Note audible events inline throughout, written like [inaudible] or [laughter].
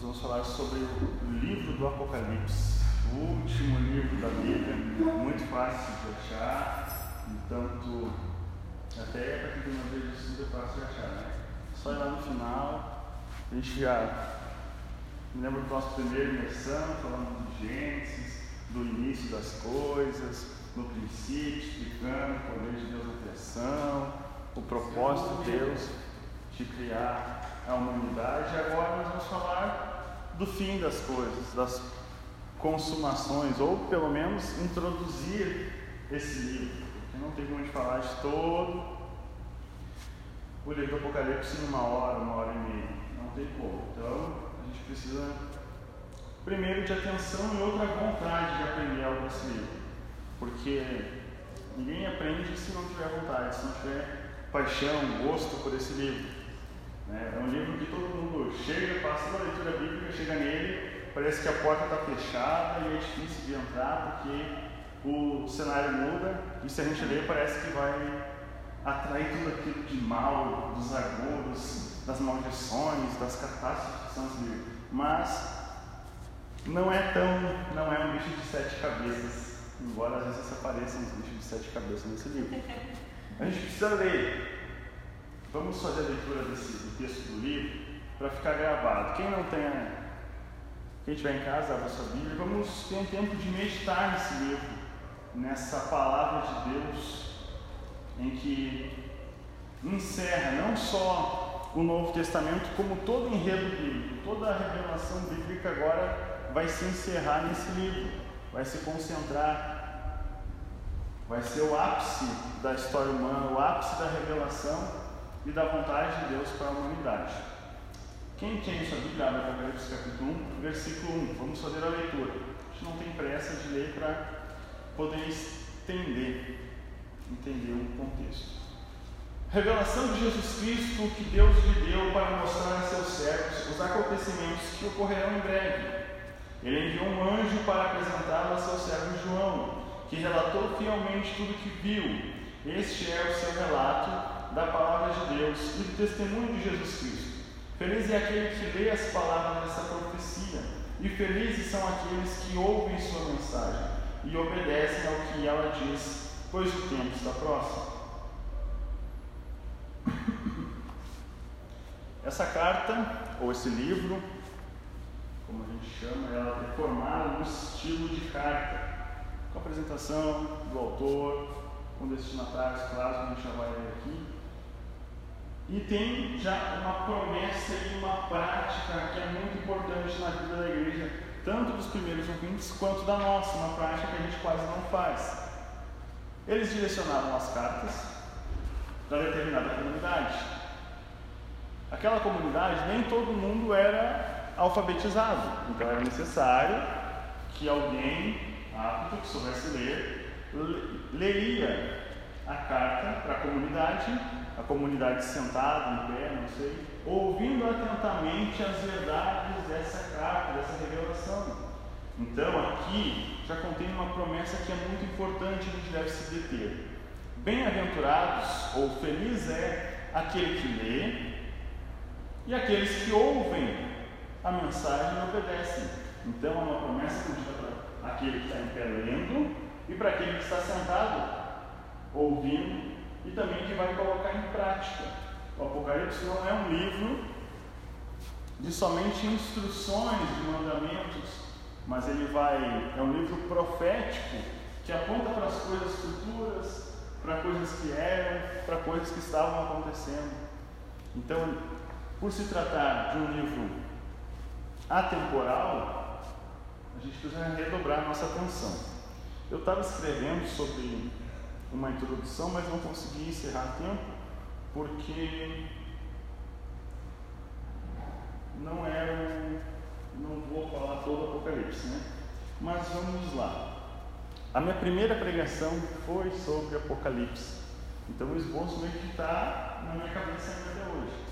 nós vamos falar sobre o livro do Apocalipse, o último livro da Bíblia, muito fácil de achar, tanto até para quem tem uma vez de é fácil de achar, né? Só ir lá no final, a gente já me lembra do nosso primeiro imersão, falando de Gênesis, do início das coisas, no princípio, explicando o poder de Deus na criação, o propósito de Deus de criar a humanidade. E agora nós vamos falar do fim das coisas, das consumações, ou pelo menos introduzir esse livro, porque não tem como a gente falar de todo o livro do Apocalipse em uma hora, uma hora e meia. Não tem como. Então a gente precisa primeiro de atenção e outra vontade de aprender algo desse livro. Porque ninguém aprende se não tiver vontade, se não tiver paixão, gosto por esse livro. Né? É um livro que todo mundo chega, passa uma leitura bíblica, chega nele, parece que a porta está fechada e é difícil de entrar porque o cenário muda e se a gente ler parece que vai atrair tudo aquilo de mal, dos agudos, das maldições, das catástrofes que são os livros. Mas não é tão, não é um bicho de sete cabeças, embora às vezes apareçam uns bichos de sete cabeças nesse livro. A gente precisa ler, Vamos fazer a leitura desse, do texto do livro para ficar gravado. Quem não tem, quem estiver em casa, abra sua Bíblia, vamos ter um tempo de meditar nesse livro, nessa palavra de Deus, em que encerra não só o Novo Testamento, como todo o enredo bíblico, toda a revelação bíblica agora vai se encerrar nesse livro, vai se concentrar, vai ser o ápice da história humana, o ápice da revelação e da vontade de Deus para a humanidade. Quem tem sua Bíblia, abre Apocalipse capítulo 1, versículo 1. Vamos fazer a leitura. A gente não tem pressa de ler para poder entender, entender o contexto. Revelação de Jesus Cristo que Deus lhe deu para mostrar a seus servos os acontecimentos que ocorrerão em breve. Ele enviou um anjo para apresentá-lo a seu servo João, que relatou fielmente tudo que viu. Este é o seu relato da palavra de Deus e do testemunho de Jesus Cristo. Feliz é aquele que lê as palavras dessa profecia, e felizes são aqueles que ouvem sua mensagem e obedecem ao que ela diz, pois o tempo está próximo. Essa carta, ou esse livro, como a gente chama, ela é formada no estilo de carta, com a apresentação do autor, com destinatários claros, que a gente já vai ler aqui, e tem já uma promessa e uma prática que é muito importante na vida da igreja, tanto dos primeiros ouvintes quanto da nossa, uma prática que a gente quase não faz. Eles direcionavam as cartas para determinada comunidade. Aquela comunidade, nem todo mundo era alfabetizado, então era necessário que alguém apto que soubesse ler leria a carta para a comunidade a comunidade sentada, em pé, não sei, ouvindo atentamente as verdades dessa carta, dessa revelação. Então, aqui já contém uma promessa que é muito importante e a gente deve se deter. Bem-aventurados ou feliz é aquele que lê e aqueles que ouvem a mensagem e obedecem. Então, é uma promessa que para aquele que está em pé lendo e para aquele que está sentado ouvindo e também que vai colocar em prática. O Apocalipse não é um livro de somente instruções de mandamentos, mas ele vai é um livro profético que aponta para as coisas futuras, para coisas que eram, para coisas que estavam acontecendo. Então, por se tratar de um livro atemporal, a gente precisa redobrar nossa atenção. Eu estava escrevendo sobre uma introdução, mas não consegui encerrar tempo porque não era não vou falar todo o Apocalipse, né? Mas vamos lá. A minha primeira pregação foi sobre Apocalipse. Então o esboço meio que está na minha cabeça ainda até hoje.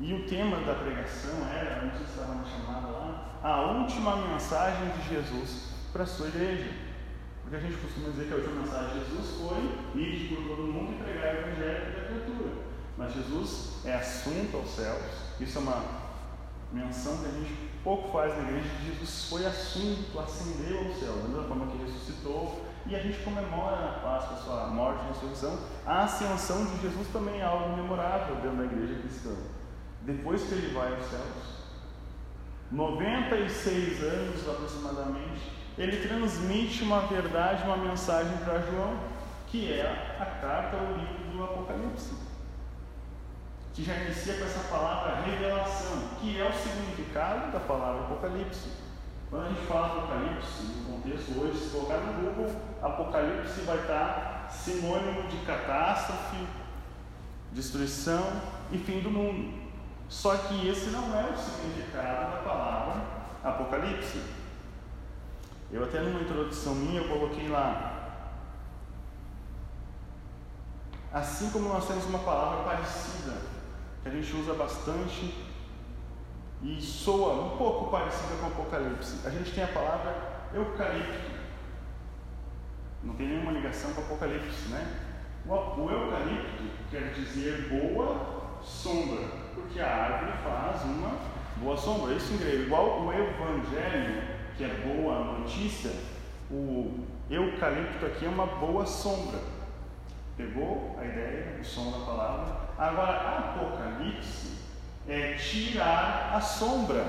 E o tema da pregação era, sei se estava chamada lá, a última mensagem de Jesus para a sua igreja. Porque a gente costuma dizer que a última mensagem de Jesus foi ir por todo mundo e pregar o Evangelho da criatura. Mas Jesus é assunto aos céus. Isso é uma, menção que a gente pouco faz na igreja, Jesus foi assunto, ascendeu ao céu, da mesma forma que ressuscitou, e a gente comemora na Páscoa a sua morte e ressurreição. A ascensão de Jesus também é algo memorável dentro da igreja cristã. Depois que ele vai aos céus, 96 anos aproximadamente, ele transmite uma verdade, uma mensagem para João, que é a carta ou livro do Apocalipse que já inicia com essa palavra revelação, que é o significado da palavra Apocalipse. Quando a gente fala Apocalipse, no contexto hoje, se colocar no Google, Apocalipse vai estar sinônimo de catástrofe, destruição e fim do mundo. Só que esse não é o significado da palavra Apocalipse. Eu até numa introdução minha eu coloquei lá. Assim como nós temos uma palavra parecida que a gente usa bastante e soa um pouco parecida com o Apocalipse. A gente tem a palavra eucalipto. Não tem nenhuma ligação com o Apocalipse, né? O, eucalipto quer dizer boa sombra, porque a árvore faz uma boa sombra. Isso em grego. Igual o evangelho, que é boa notícia, o eucalipto aqui é uma boa sombra. Pegou a ideia, o som da palavra? Agora, Apocalipse é tirar a sombra.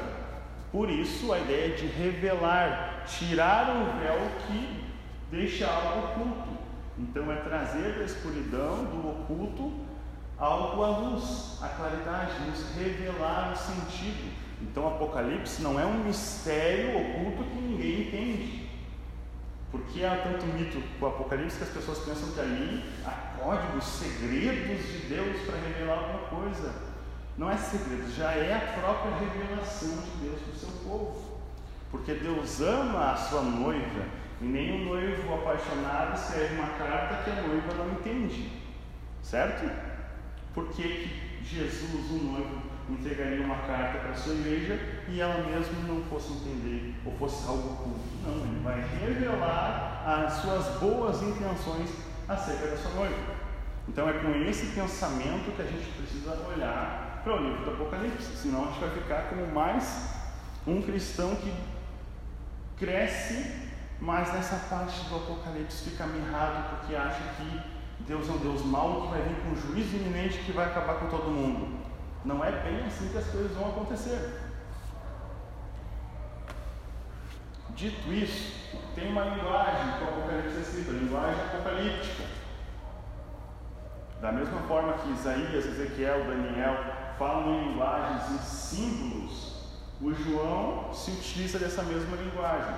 Por isso, a ideia de revelar, tirar o véu que deixa algo oculto. Então, é trazer da escuridão, do oculto, algo à luz, a claridade, nos revelar o sentido. Então, Apocalipse não é um mistério oculto que ninguém entende. Porque há tanto mito com o Apocalipse que as pessoas pensam que ali há códigos, segredos de Deus para revelar alguma coisa. Não é segredo, já é a própria revelação de Deus para o seu povo. Porque Deus ama a sua noiva e nenhum noivo apaixonado escreve uma carta que a noiva não entende. Certo? Por que, que Jesus, o noivo, entregaria uma carta para a sua igreja e ela mesma não fosse entender ou fosse algo oculto. Não, ele vai revelar as suas boas intenções acerca da sua noiva. Então é com esse pensamento que a gente precisa olhar para o livro do Apocalipse, senão a gente vai ficar como mais um cristão que cresce, mas nessa parte do Apocalipse fica mirrado porque acha que Deus é um Deus mau que vai vir com um juízo iminente que vai acabar com todo mundo. Não é bem assim que as coisas vão acontecer. Dito isso, tem uma linguagem que o Apocalipse é escrito, a linguagem apocalíptica. Da mesma forma que Isaías, Ezequiel, Daniel falam em linguagens e símbolos, o João se utiliza dessa mesma linguagem.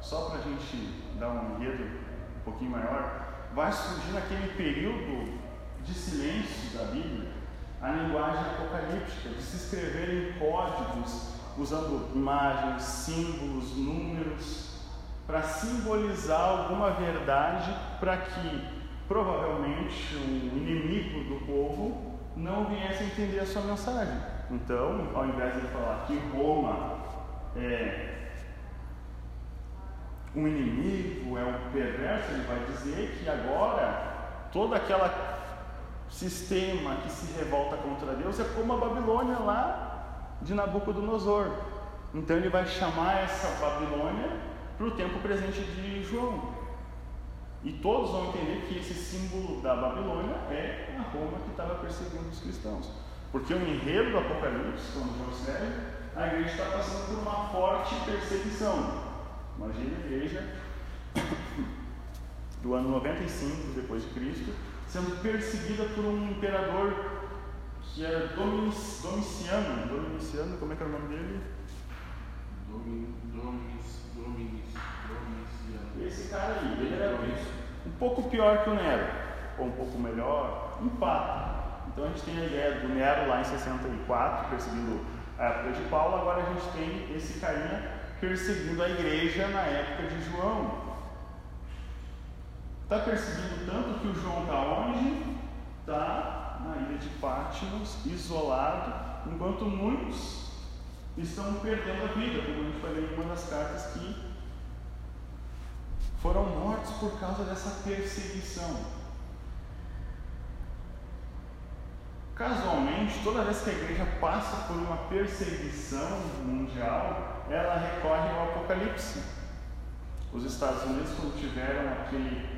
Só para a gente dar um enredo um pouquinho maior, vai surgir naquele período de silêncio da Bíblia a linguagem apocalíptica, de se escrever em códigos, usando imagens, símbolos, números, para simbolizar alguma verdade, para que provavelmente o inimigo do povo não viesse a entender a sua mensagem. Então, ao invés de falar que Roma é um inimigo, é um perverso, ele vai dizer que agora toda aquela sistema que se revolta contra Deus é como a Babilônia lá de Nabucodonosor. Então ele vai chamar essa Babilônia para o tempo presente de João. E todos vão entender que esse símbolo da Babilônia é a Roma que estava perseguindo os cristãos. Porque o enredo do Apocalipse, quando João escreve, a igreja está passando por uma forte perseguição. Imagina a igreja [coughs] do ano 95 depois de Cristo, sendo perseguida por um imperador que era Domiciano. Domiciano, como é que era o nome dele? Domin, Dominis, Dominis, Domiciano. Esse cara aí, ele era um pouco pior que o Nero, ou um pouco melhor, empata. Então a gente tem a ideia do Nero lá em 64, perseguindo a época de Paulo, agora a gente tem esse carinha perseguindo a igreja na época de João. Está perseguindo tanto que o João está onde? Está na ilha de Patmos, isolado, enquanto muitos estão perdendo a vida, como vai ler em uma das cartas que foram mortos por causa dessa perseguição. Casualmente, toda vez que a igreja passa por uma perseguição mundial, ela recorre ao Apocalipse. Os Estados Unidos, quando tiveram aquele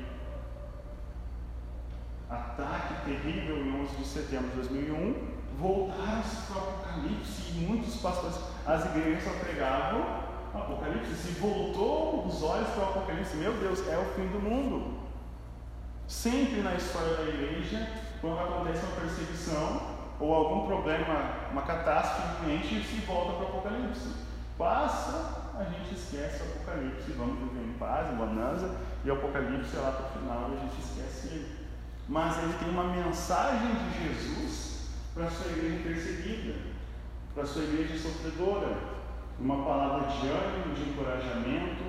ataque terrível em 11 de setembro de 2001, voltaram-se para o Apocalipse e muitos pastores, as igrejas só pregavam Apocalipse. Se voltou os olhos para o Apocalipse, meu Deus, é o fim do mundo. Sempre na história da igreja, quando acontece uma perseguição ou algum problema, uma catástrofe, a gente se volta para o Apocalipse. Passa, a gente esquece o Apocalipse, vamos viver em paz, em bonança, e o Apocalipse é lá para o final a gente esquece ele. Mas ele tem uma mensagem de Jesus para a sua igreja perseguida, para a sua igreja sofredora, uma palavra de ânimo, de encorajamento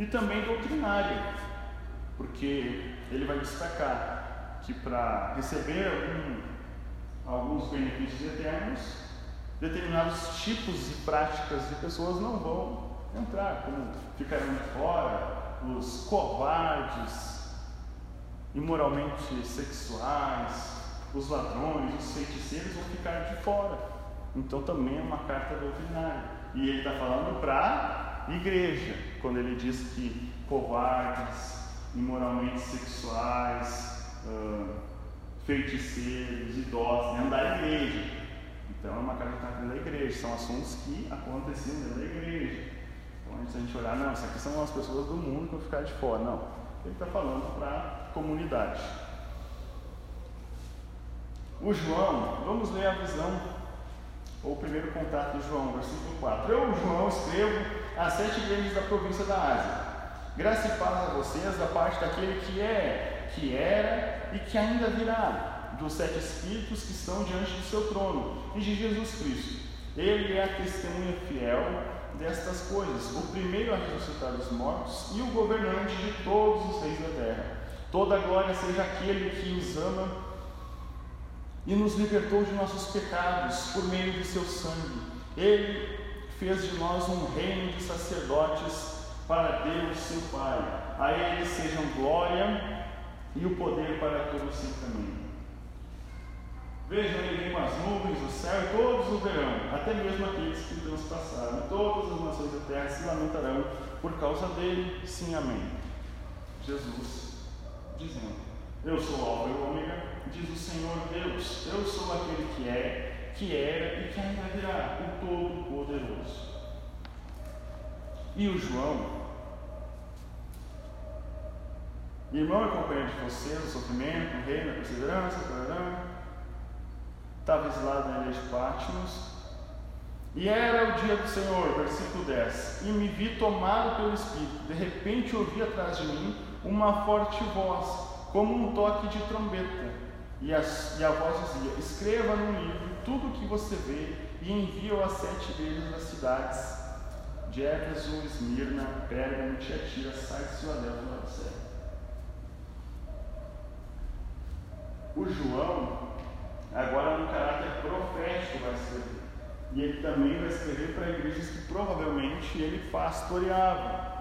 e também doutrinária, porque ele vai destacar que para receber algum, alguns benefícios eternos, determinados tipos e práticas de pessoas não vão entrar, como ficarão de fora, os covardes, imoralmente sexuais, os ladrões, os feiticeiros vão ficar de fora. Então também é uma carta doutrinária. E ele está falando para a igreja, quando ele diz que covardes, imoralmente sexuais, uh, feiticeiros, idosos, dentro da igreja. Então é uma carta dentro da igreja, são assuntos que aconteciam dentro da igreja. Então a gente olhar, não, isso aqui são as pessoas do mundo que vão ficar de fora. Não, ele está falando para comunidade. O João, vamos ler a visão, ou o primeiro contato de João, versículo 4. Eu, João, escrevo às sete igrejas da província da Ásia. Graça e paz a vocês da parte daquele que é, que era e que ainda virá, dos sete Espíritos que estão diante do seu trono, e de Jesus Cristo. Ele é a testemunha fiel destas coisas, o primeiro a ressuscitar dos mortos e o governante de todos os reis da terra. Toda glória seja aquele que os ama e nos libertou de nossos pecados por meio de seu sangue. Ele fez de nós um reino de sacerdotes para Deus, seu Pai. A Ele sejam glória e o poder para todos sempre. Amém. Vejam, ele vem com as nuvens, o céu e todos o verão, até mesmo aqueles que transpassaram. Todas as nações da terra se lamentarão por causa dele. Sim, amém. Jesus dizendo: Eu sou o Alfa e o Ômega, diz o Senhor Deus. Eu sou aquele que é, que era e que ainda virá, o Todo-Poderoso. E o João, irmão e companheiro de vocês, no sofrimento, no reino, na perseverança, estava exilado na ilha de Patmos. E era o dia do Senhor, versículo 10. E me vi tomado pelo Espírito. De repente ouvi atrás de mim uma forte voz, como um toque de trombeta. E a, e a voz dizia: Escreva no livro tudo o que você vê e envie-o às sete igrejas das cidades de Éfeso, Esmirna, Pérgamo, Tiatira, Sardes e Laodiceia. O João, agora no caráter profético, vai escrever. E ele também vai escrever para igrejas que provavelmente ele pastoreava.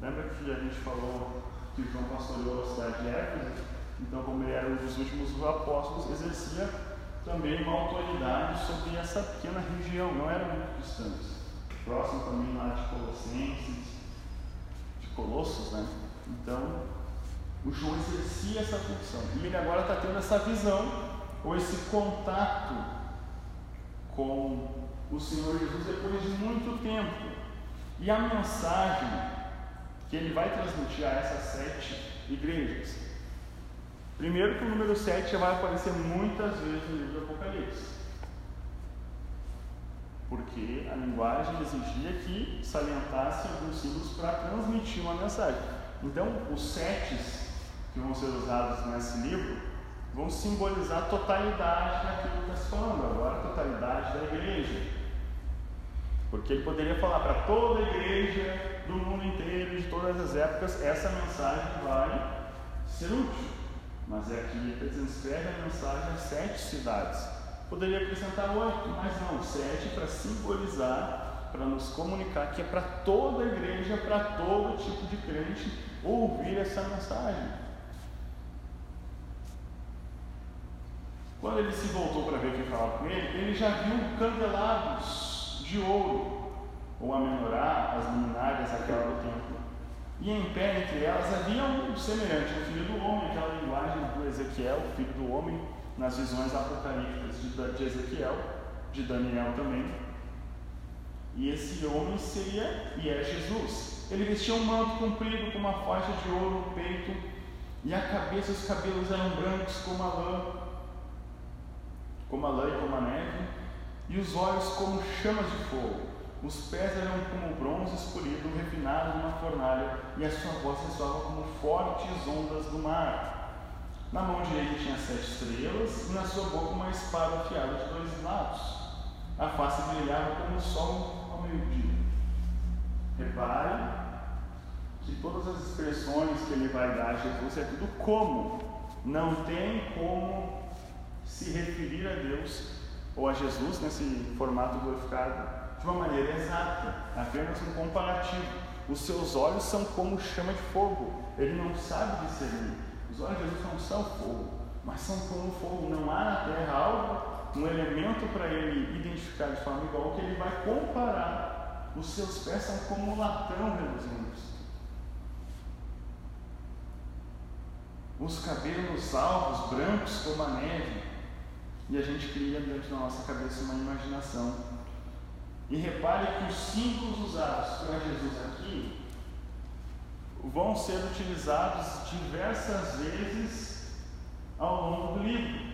Lembra que a gente falou que João pastoreou a cidade de Éfeso? Então, como ele era um dos últimos apóstolos, exercia também uma autoridade sobre essa pequena região, não eram muito distantes próximo também lá de Colossenses, de Colossos, né? Então, o João exercia essa função. E ele agora está tendo essa visão, ou esse contato com o Senhor Jesus depois de muito tempo. E a mensagem que ele vai transmitir a essas sete igrejas. Primeiro que o número 7 já vai aparecer muitas vezes no livro do Apocalipse porque a linguagem exigia que salientasse alguns símbolos para transmitir uma mensagem. Então, os setes que vão ser usados nesse livro vão simbolizar a totalidade daquilo que está se falando, agora a totalidade da igreja. Porque ele poderia falar para toda a igreja do mundo inteiro, de todas as épocas, essa mensagem vai ser útil. Mas é aqui ele está escreve a mensagem às sete cidades. Poderia acrescentar oito, mas não, sete para simbolizar, para nos comunicar que é para toda a igreja, para todo tipo de crente ouvir essa mensagem. Quando ele se voltou para ver quem falava com ele, ele já viu candelabros de ouro, ou a menorá, as luminárias, aquela do templo. E em pé entre elas havia um semelhante, o filho do homem, aquela linguagem do Ezequiel, filho do homem, nas visões apocalípticas de Ezequiel, de Daniel também. E esse homem seria e é Jesus. Ele vestia um manto comprido com uma faixa de ouro no peito, e a cabeça e os cabelos eram brancos como a lã, como a lã e como a neve, e os olhos como chamas de fogo. Os pés eram como bronze escolhido, refinado numa fornalha, e a sua voz ressoava como fortes ondas do mar. Na mão direita tinha sete estrelas, e na sua boca uma espada afiada de dois lados. A face brilhava como o sol ao meio-dia. Repare que todas as expressões que ele vai dar a Jesus é tudo como. Não tem como se referir a Deus ou a Jesus nesse formato glorificado de uma maneira exata, apenas um comparativo. Os seus olhos são como chama de fogo. Ele não sabe discernir. Os olhos de Jesus não são fogo, mas são como fogo. Não há na terra algo, um elemento para ele identificar de forma igual que ele vai comparar. Os seus pés são como latão reluzindo. Os cabelos alvos, brancos como a neve. E a gente cria dentro da nossa cabeça uma imaginação. E repare que os símbolos usados para Jesus aqui vão ser utilizados diversas vezes ao longo do livro.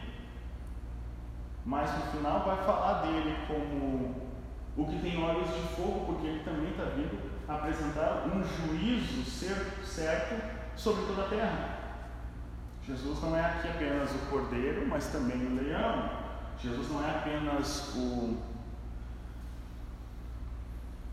Mas no final vai falar dele como o que tem olhos de fogo, porque ele também está vindo apresentar um juízo certo sobre toda a terra. Jesus não é aqui apenas o cordeiro, mas também o leão. Jesus não é apenas o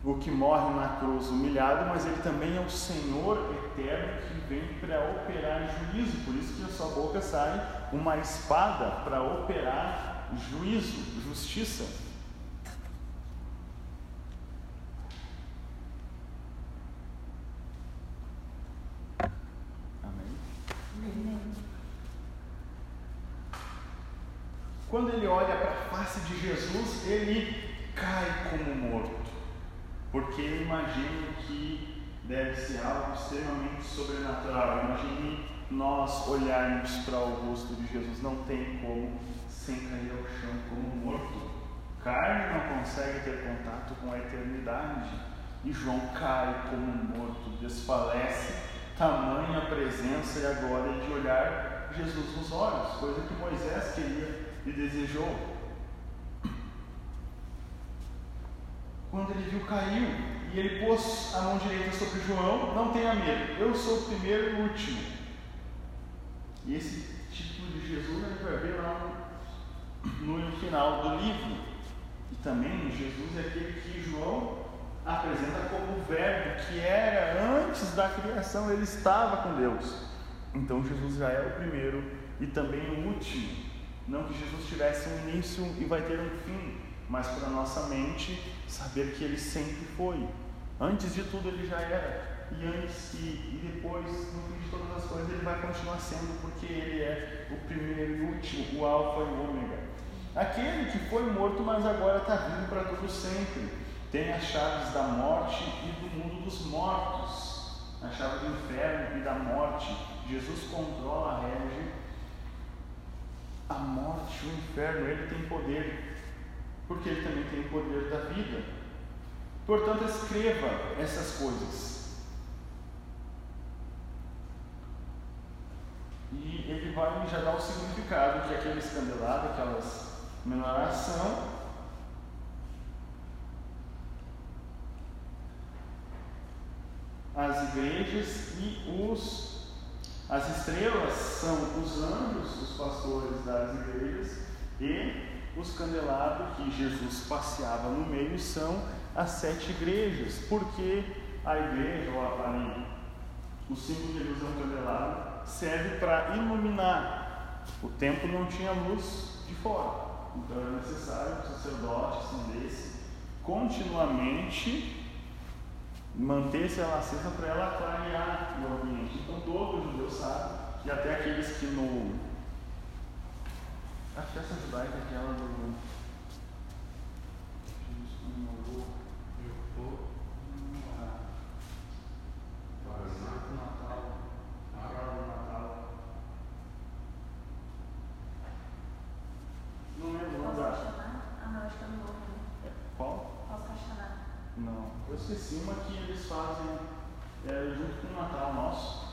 o que morre na cruz humilhado, mas ele também é o Senhor eterno que vem para operar juízo. Por isso que da sua boca sai uma espada para operar juízo, justiça. Quando ele olha para a face de Jesus, ele cai como morto porque imagino que deve ser algo extremamente sobrenatural. Imagine nós olharmos para o rosto de Jesus, não tem como sem cair ao chão como morto. Carne não consegue ter contato com a eternidade. E João cai como morto, desfalece, tamanha presença e agora de olhar Jesus nos olhos, coisa que Moisés queria e desejou. Quando ele viu, caiu e ele pôs a mão direita sobre João. Não tenha medo, eu sou o primeiro e o último. E esse título de Jesus a gente vai ver lá no, final do livro. E também Jesus é aquele que João apresenta como o Verbo que era antes da criação, ele estava com Deus. Então Jesus já é o primeiro e também o último. Não que Jesus tivesse um início e vai ter um fim, mas para a nossa mente saber que ele sempre foi. Antes de tudo ele já era, e antes e, e depois, no fim de todas as coisas, ele vai continuar sendo, porque ele é o primeiro e último, o Alfa e o Ômega. Aquele que foi morto, mas agora está vivo para todo sempre. Tem as chaves da morte e do mundo dos mortos, a chave do inferno e da morte. Jesus controla rege, a morte, o inferno, ele tem poder porque Ele também tem o poder da vida. Portanto, escreva essas coisas. E ele vai já dar o significado que aqueles candelabros, aquelas menoração, as igrejas e os as estrelas são os anjos, os pastores das igrejas e os candelabros que Jesus passeava no meio são as sete igrejas, porque a igreja, ou a, o símbolo de luz é um candelabro, serve para iluminar. O templo não tinha luz de fora, então era necessário que o sacerdote acendesse continuamente manter-se ela acesa para ela clarear o ambiente. Então todo judeu sabe, e até aqueles que no A festa judaica é aquela do. Jesus comemorou. Eu vou. Paraná. Natal. Do Natal. Não lembro o? Ah, não, acho que no novo. né? Qual? Pós-Caixaná. Não. Eu esqueci uma que eles fazem é, junto com o Natal nosso,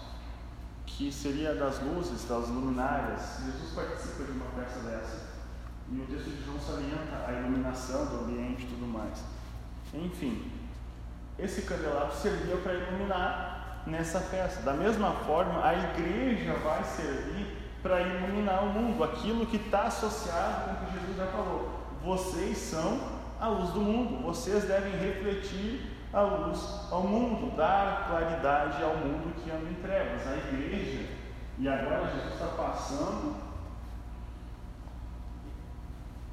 que seria das luzes, das luminárias. Jesus participa de uma festa dessa. E o texto de João salienta a iluminação do ambiente e tudo mais. Enfim, esse candelabro servia para iluminar nessa festa. Da mesma forma, a igreja vai servir para iluminar o mundo, aquilo que está associado com o que Jesus já falou. Vocês são a luz do mundo, vocês devem refletir a luz ao mundo, dar claridade ao mundo que anda em trevas. A igreja, e agora Jesus está passando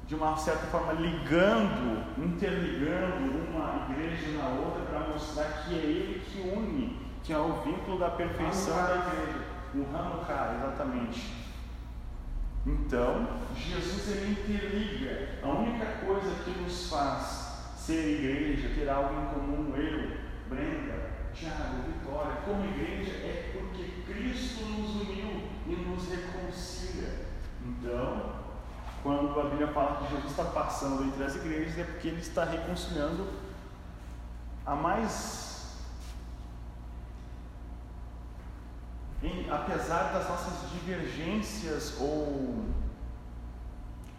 de uma certa forma ligando, interligando uma igreja na outra para mostrar que é ele que une, que é o vínculo da perfeição da igreja. O Hanukkah, exatamente. Então, Jesus ele interliga. A única coisa que nos faz ser igreja, ter algo em comum, eu, Brenda, Tiago, Vitória, como igreja, é porque Cristo nos uniu e nos reconcilia. Então, quando a Bíblia fala que Jesus está passando entre as igrejas, é porque ele está reconciliando a mais. Em, apesar das nossas divergências ou.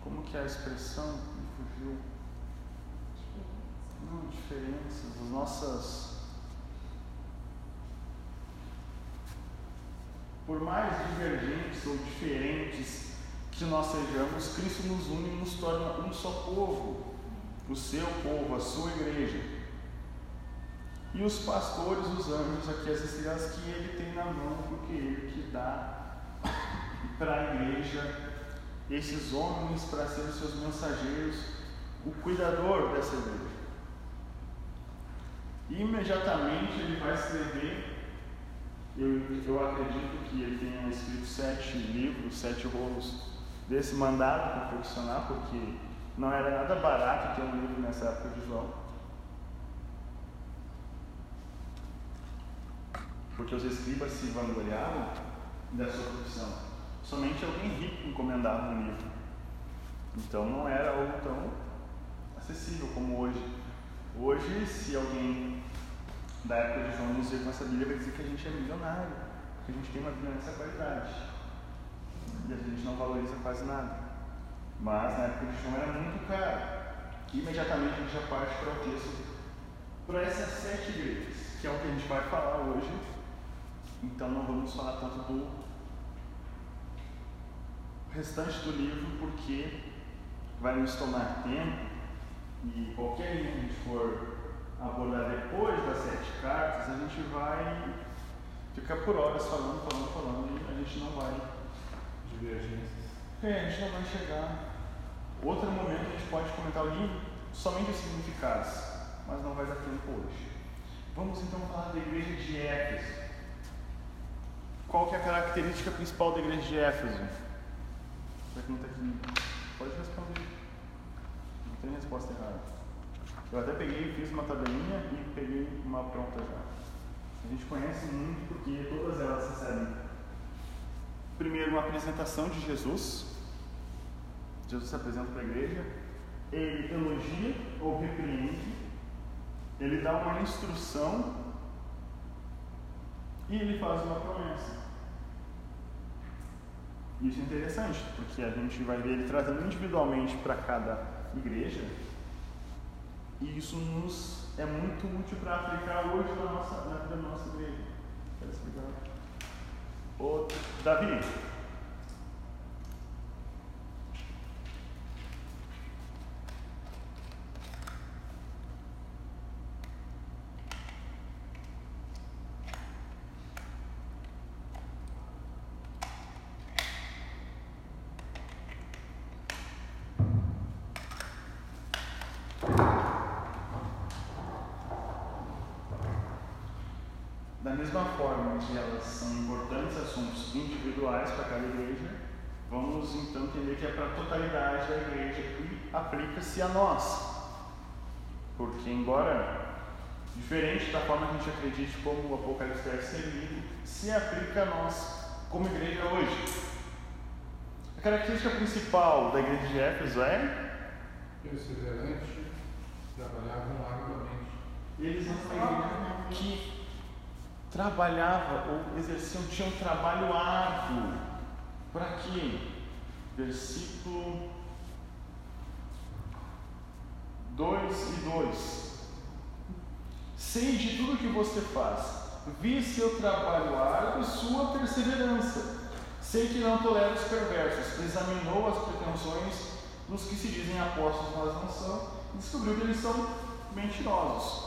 Como que é a expressão? Me fugiu. Não, diferenças, as nossas. Por mais divergentes ou diferentes que nós sejamos, Cristo nos une e nos torna um só povo, o seu povo, a sua igreja. E os pastores, os anjos, aqui as estrelas que ele tem na mão, porque ele que dá [coughs] para a igreja esses homens para serem seus mensageiros, o cuidador dessa igreja. Imediatamente ele vai escrever, eu, eu acredito que ele tenha escrito sete livros, sete rolos desse mandado confeccionar, porque não era nada barato ter um livro nessa época de João. Porque os escribas se vangloriavam da sua profissão. Somente alguém rico encomendava um livro. Então não era algo tão acessível como hoje. Hoje, se alguém da época de João nos ver com essa Bíblia, vai dizer que a gente é milionário, que a gente tem uma Bíblia nessa qualidade e a gente não valoriza quase nada. Mas na época de João era muito caro. E imediatamente a gente já parte para o texto para essas sete igrejas, que é o que a gente vai falar hoje. Então não vamos falar tanto do restante do livro, porque vai nos tomar tempo e qualquer livro que a gente for abordar depois das sete cartas, a gente vai ficar por horas falando, falando, falando e a gente não vai Divergências. é, a gente não vai chegar. Outro momento a gente pode comentar o livro somente os significados, mas não vai dar tempo hoje. Vamos então falar da igreja de Éfeso. Qual que é a característica principal da igreja de Éfeso? Pergunta aqui. Pode responder. Resposta errada. Eu até peguei, fiz uma tabelinha e peguei uma pronta já. A gente conhece muito porque todas elas recebem primeiro uma apresentação de Jesus. Jesus se apresenta para a igreja, ele elogia ou repreende, ele dá uma instrução e ele faz uma promessa. Isso é interessante, porque a gente vai ver ele trazendo individualmente para cada igreja, e isso nos é muito útil para aplicar hoje na, nossa, na vida da nossa igreja. Quero explicar? Ô, Davi. Que elas são importantes assuntos individuais para cada igreja, vamos então entender que é para a totalidade da igreja e aplica-se a nós. Porque, embora diferente da forma que a gente acredite como o Apocalipse deve ser lido, se aplica a nós como igreja hoje. A característica principal da igreja de Éfeso é Perseverante, trabalhavam arduamente. eles não que trabalhava ou exerciam, tinham um trabalho árduo. Para quê? Versículo 2 e 2. Sei de tudo que você faz, vi seu trabalho árduo e sua perseverança. Sei que não tolera os perversos, examinou as pretensões dos que se dizem apóstolos, mas não são, e descobriu que eles são mentirosos.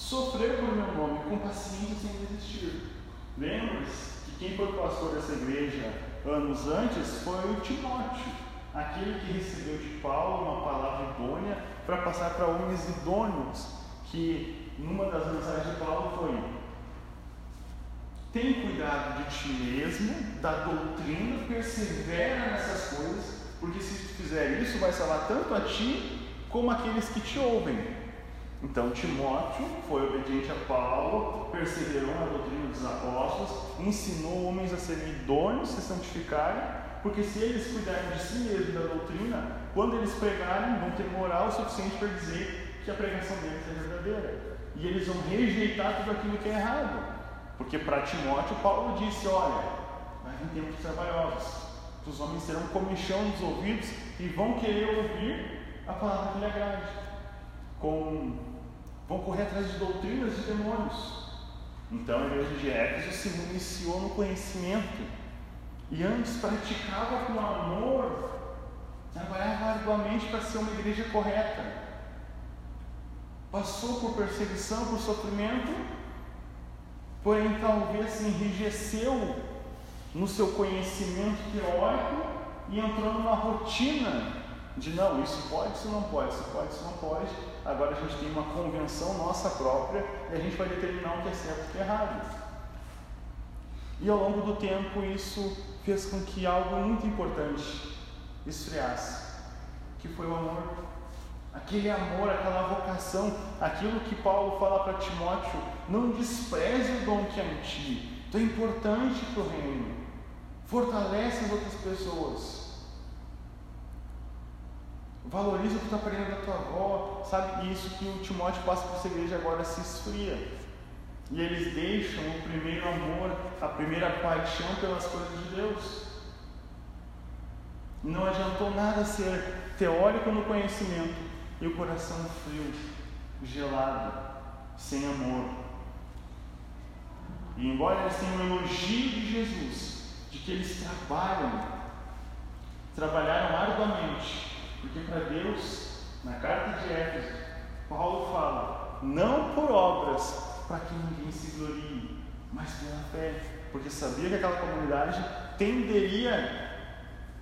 Sofreu por meu nome, com paciência sem desistir. Lembra-se que quem foi pastor dessa igreja anos antes foi o Timóteo, aquele que recebeu de Paulo uma palavra idônea para passar para homens idôneos, que numa das mensagens de Paulo foi: tem cuidado de ti mesmo, da doutrina, persevera nessas coisas, porque se fizer isso, vai salvar tanto a ti como aqueles que te ouvem. Então Timóteo foi obediente a Paulo, perseverou na doutrina dos apóstolos, ensinou homens a serem idôneos, se santificarem, porque se eles cuidarem de si mesmos da doutrina, quando eles pregarem, vão ter moral suficiente para dizer que a pregação deles é verdadeira. E eles vão rejeitar tudo aquilo que é errado. Porque para Timóteo, Paulo disse: Olha, vai vir tempos trabalhosos. Os homens serão comichão nos ouvidos e vão querer ouvir a palavra que lhe agrade. Com, vão correr atrás de doutrinas de demônios. Então a igreja de Éfeso se iniciou no conhecimento e antes praticava com amor, trabalhava arduamente para ser uma igreja correta. Passou por perseguição, por sofrimento, porém talvez se enrijeceu no seu conhecimento teórico e entrou numa rotina de não, isso pode, isso não pode, isso pode, isso não pode. Agora a gente tem uma convenção nossa própria e a gente vai determinar o que é certo e o que é errado. E ao longo do tempo isso fez com que algo muito importante esfriasse, que foi o amor. Aquele amor, aquela vocação, aquilo que Paulo fala para Timóteo, não despreze o dom que é em ti, tu é importante para o reino, fortalece as outras pessoas. Valoriza o que está aprendendo da tua avó, sabe? Isso que o Timóteo passa para essa igreja agora se esfria. E eles deixam o primeiro amor, a primeira paixão pelas coisas de Deus. Não adiantou nada ser teórico no conhecimento e o coração frio, gelado, sem amor. E embora eles tenham um elogio de Jesus, de que eles trabalham, trabalharam arduamente, porque para Deus, na carta de Éfeso, Paulo fala: não por obras, para que ninguém se glorie, mas pela fé, porque sabia que aquela comunidade tenderia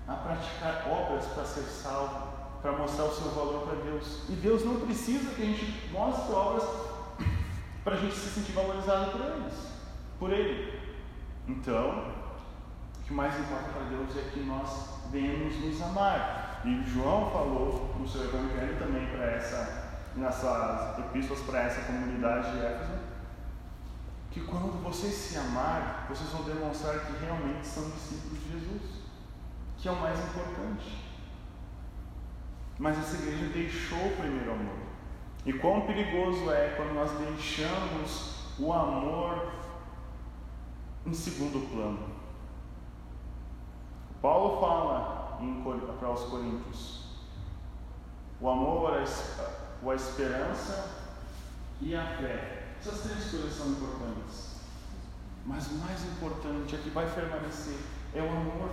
a praticar obras para ser salvo, para mostrar o seu valor para Deus. E Deus não precisa que a gente mostre obras para a gente se sentir valorizado por eles, por Ele. Então, o que mais importa para Deus é que nós venhamos nos amar. E João falou no seu evangelho também para essa, nessas epístolas para essa comunidade de Éfeso, que quando vocês se amarem, vocês vão demonstrar que realmente são discípulos de Jesus, que é o mais importante. Mas essa igreja deixou o primeiro amor. E quão perigoso é quando nós deixamos o amor em segundo plano. Paulo fala para os Coríntios: o amor, a esperança e a fé. Essas três coisas são importantes. Mas o mais importante, é que vai permanecer, é o amor.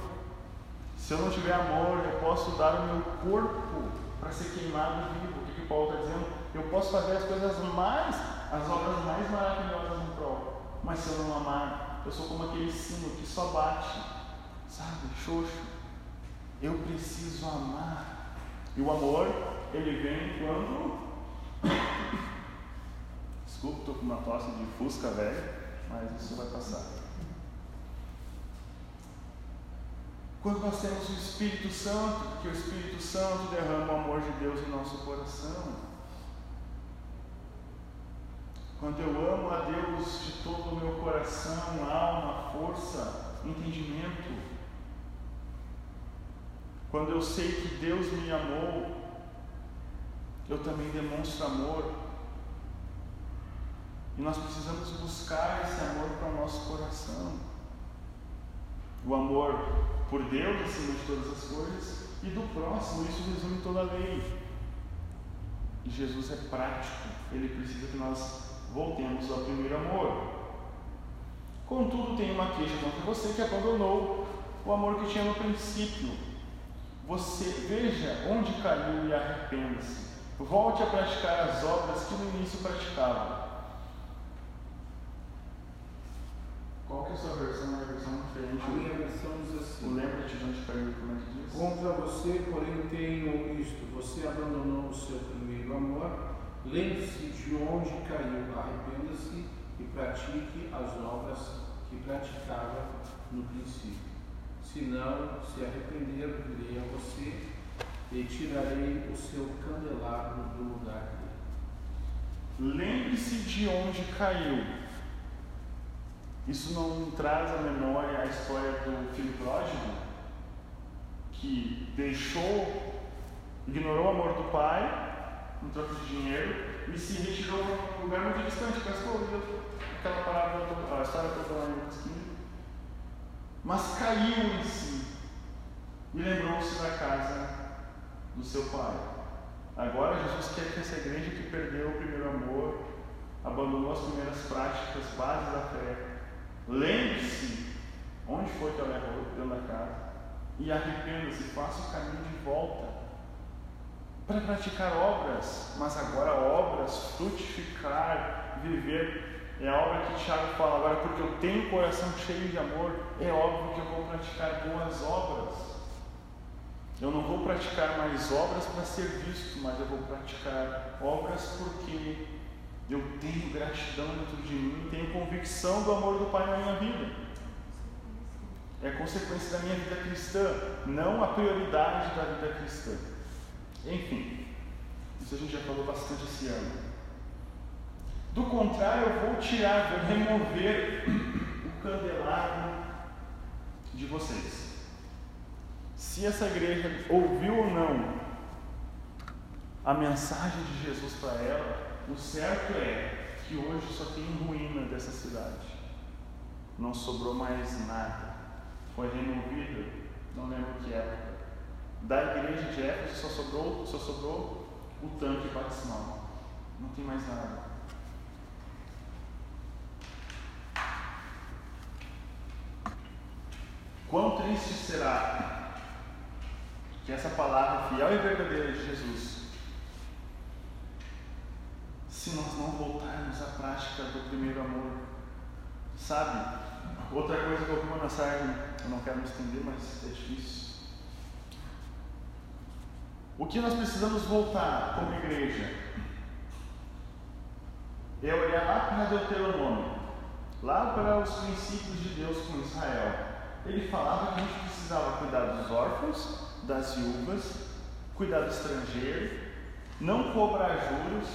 Se eu não tiver amor, eu posso dar o meu corpo para ser queimado vivo. O que, que Paulo está dizendo? Eu posso fazer as coisas mais, as obras mais maravilhosas no prol. Mas se eu não amar, eu sou como aquele sino que só bate, sabe, xoxo. Eu preciso amar. E o amor, ele vem quando Desculpa, estou com uma tosse de fusca velho, mas isso vai passar. Quando nós temos o Espírito Santo, porque o Espírito Santo derrama o amor de Deus em nosso coração. Quando eu amo a Deus de todo o meu coração, alma, força, entendimento. Quando eu sei que Deus me amou, eu também demonstro amor. E nós precisamos buscar esse amor para o nosso coração. O amor por Deus acima de todas as coisas e do próximo, isso resume toda a lei. E Jesus é prático, ele precisa que nós voltemos ao primeiro amor. Contudo, tem uma queixa contra você que abandonou o amor que tinha no princípio. Você veja onde caiu e arrependa-se. Volte a praticar as obras que no início praticava. Qual que é a sua versão? É uma versão diferente? A minha versão diz assim: Lembra-te de onde caiu, como é que diz? Contra você, porém, tenho isto: você abandonou o seu primeiro amor. Lembre-se de onde caiu, arrependa-se e pratique as obras que praticava no princípio. Se não se arrepender, virei a você e tirarei o seu candelabro do lugar dele. Lembre-se de onde caiu. Isso não traz à memória a história do filho pródigo, que deixou, ignorou o amor do pai, em troca de dinheiro, e se retirou para um lugar muito distante, que ouviu aquela palavra, a história em Lucas 15. Mas caiu em si e lembrou-se da casa do seu pai. Agora Jesus quer que essa igreja que perdeu o primeiro amor, abandonou as primeiras práticas, bases da fé, lembre-se onde foi que ela errou dentro da casa e arrependa-se, faça o caminho de volta para praticar obras, mas agora obras, frutificar, viver. É a obra que Tiago fala agora, porque eu tenho coração cheio de amor, é óbvio que eu vou praticar boas obras. Eu não vou praticar mais obras para ser visto, mas eu vou praticar obras porque eu tenho gratidão dentro de mim, tenho convicção do amor do Pai na minha vida. É consequência da minha vida cristã, não a prioridade da vida cristã. Enfim, isso a gente já falou bastante esse ano. Do contrário, eu vou tirar, vou remover o candelabro de vocês. Se essa igreja ouviu ou não a mensagem de Jesus para ela, o certo é que hoje só tem ruína dessa cidade. Não sobrou mais nada. Foi removida, não lembro que época. Da igreja de Éfeso só sobrou, só sobrou o tanque batismal. Não tem mais nada. Quão triste será que essa palavra fiel e verdadeira de Jesus, se nós não voltarmos à prática do primeiro amor, sabe? Outra coisa que eu vi uma mensagem, eu não quero me estender, mas é difícil. O que nós precisamos voltar como igreja é olhar lá para Deuteronômio, lá para os princípios de Deus com Israel. Ele falava que a gente precisava cuidar dos órfãos, das viúvas, cuidar do estrangeiro, não cobrar juros,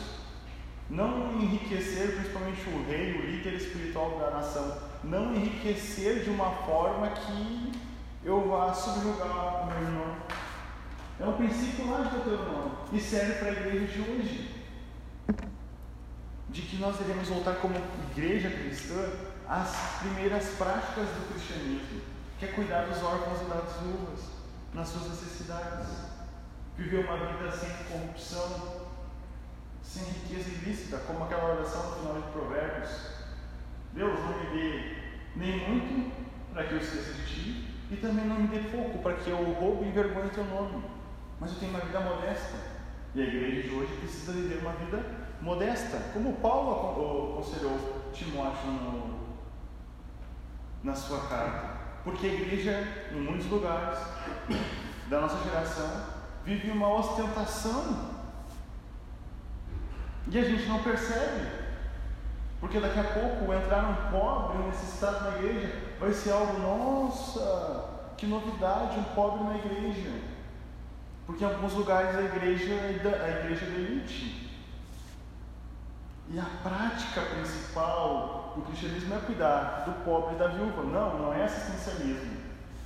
não enriquecer, principalmente o rei, o líder espiritual da nação, não enriquecer de uma forma que eu vá subjugar o meu irmão. É um princípio lá de Deuteronômio e serve para a igreja de hoje. De que nós devemos voltar como igreja cristã às primeiras práticas do cristianismo, que é cuidar dos órfãos e das viúvas nas suas necessidades, viver uma vida sem corrupção, sem riqueza ilícita, como aquela oração no final de Provérbios. Deus não me dê nem muito para que eu esqueça de ti, e também não me dê pouco para que eu roube e envergonhe teu nome. Mas eu tenho uma vida modesta. E a igreja de hoje precisa viver uma vida modesta, como Paulo aconselhou Timóteo no, na sua carta. Porque a igreja, em muitos lugares da nossa geração, vive uma ostentação. E a gente não percebe. Porque daqui a pouco entrar um pobre, um necessitado na igreja, vai ser algo, nossa, que novidade, um pobre na igreja. Porque em alguns lugares a igreja é da, a igreja é da elite. E a prática principal do cristianismo é cuidar do pobre e da viúva. Não, não é assistencialismo.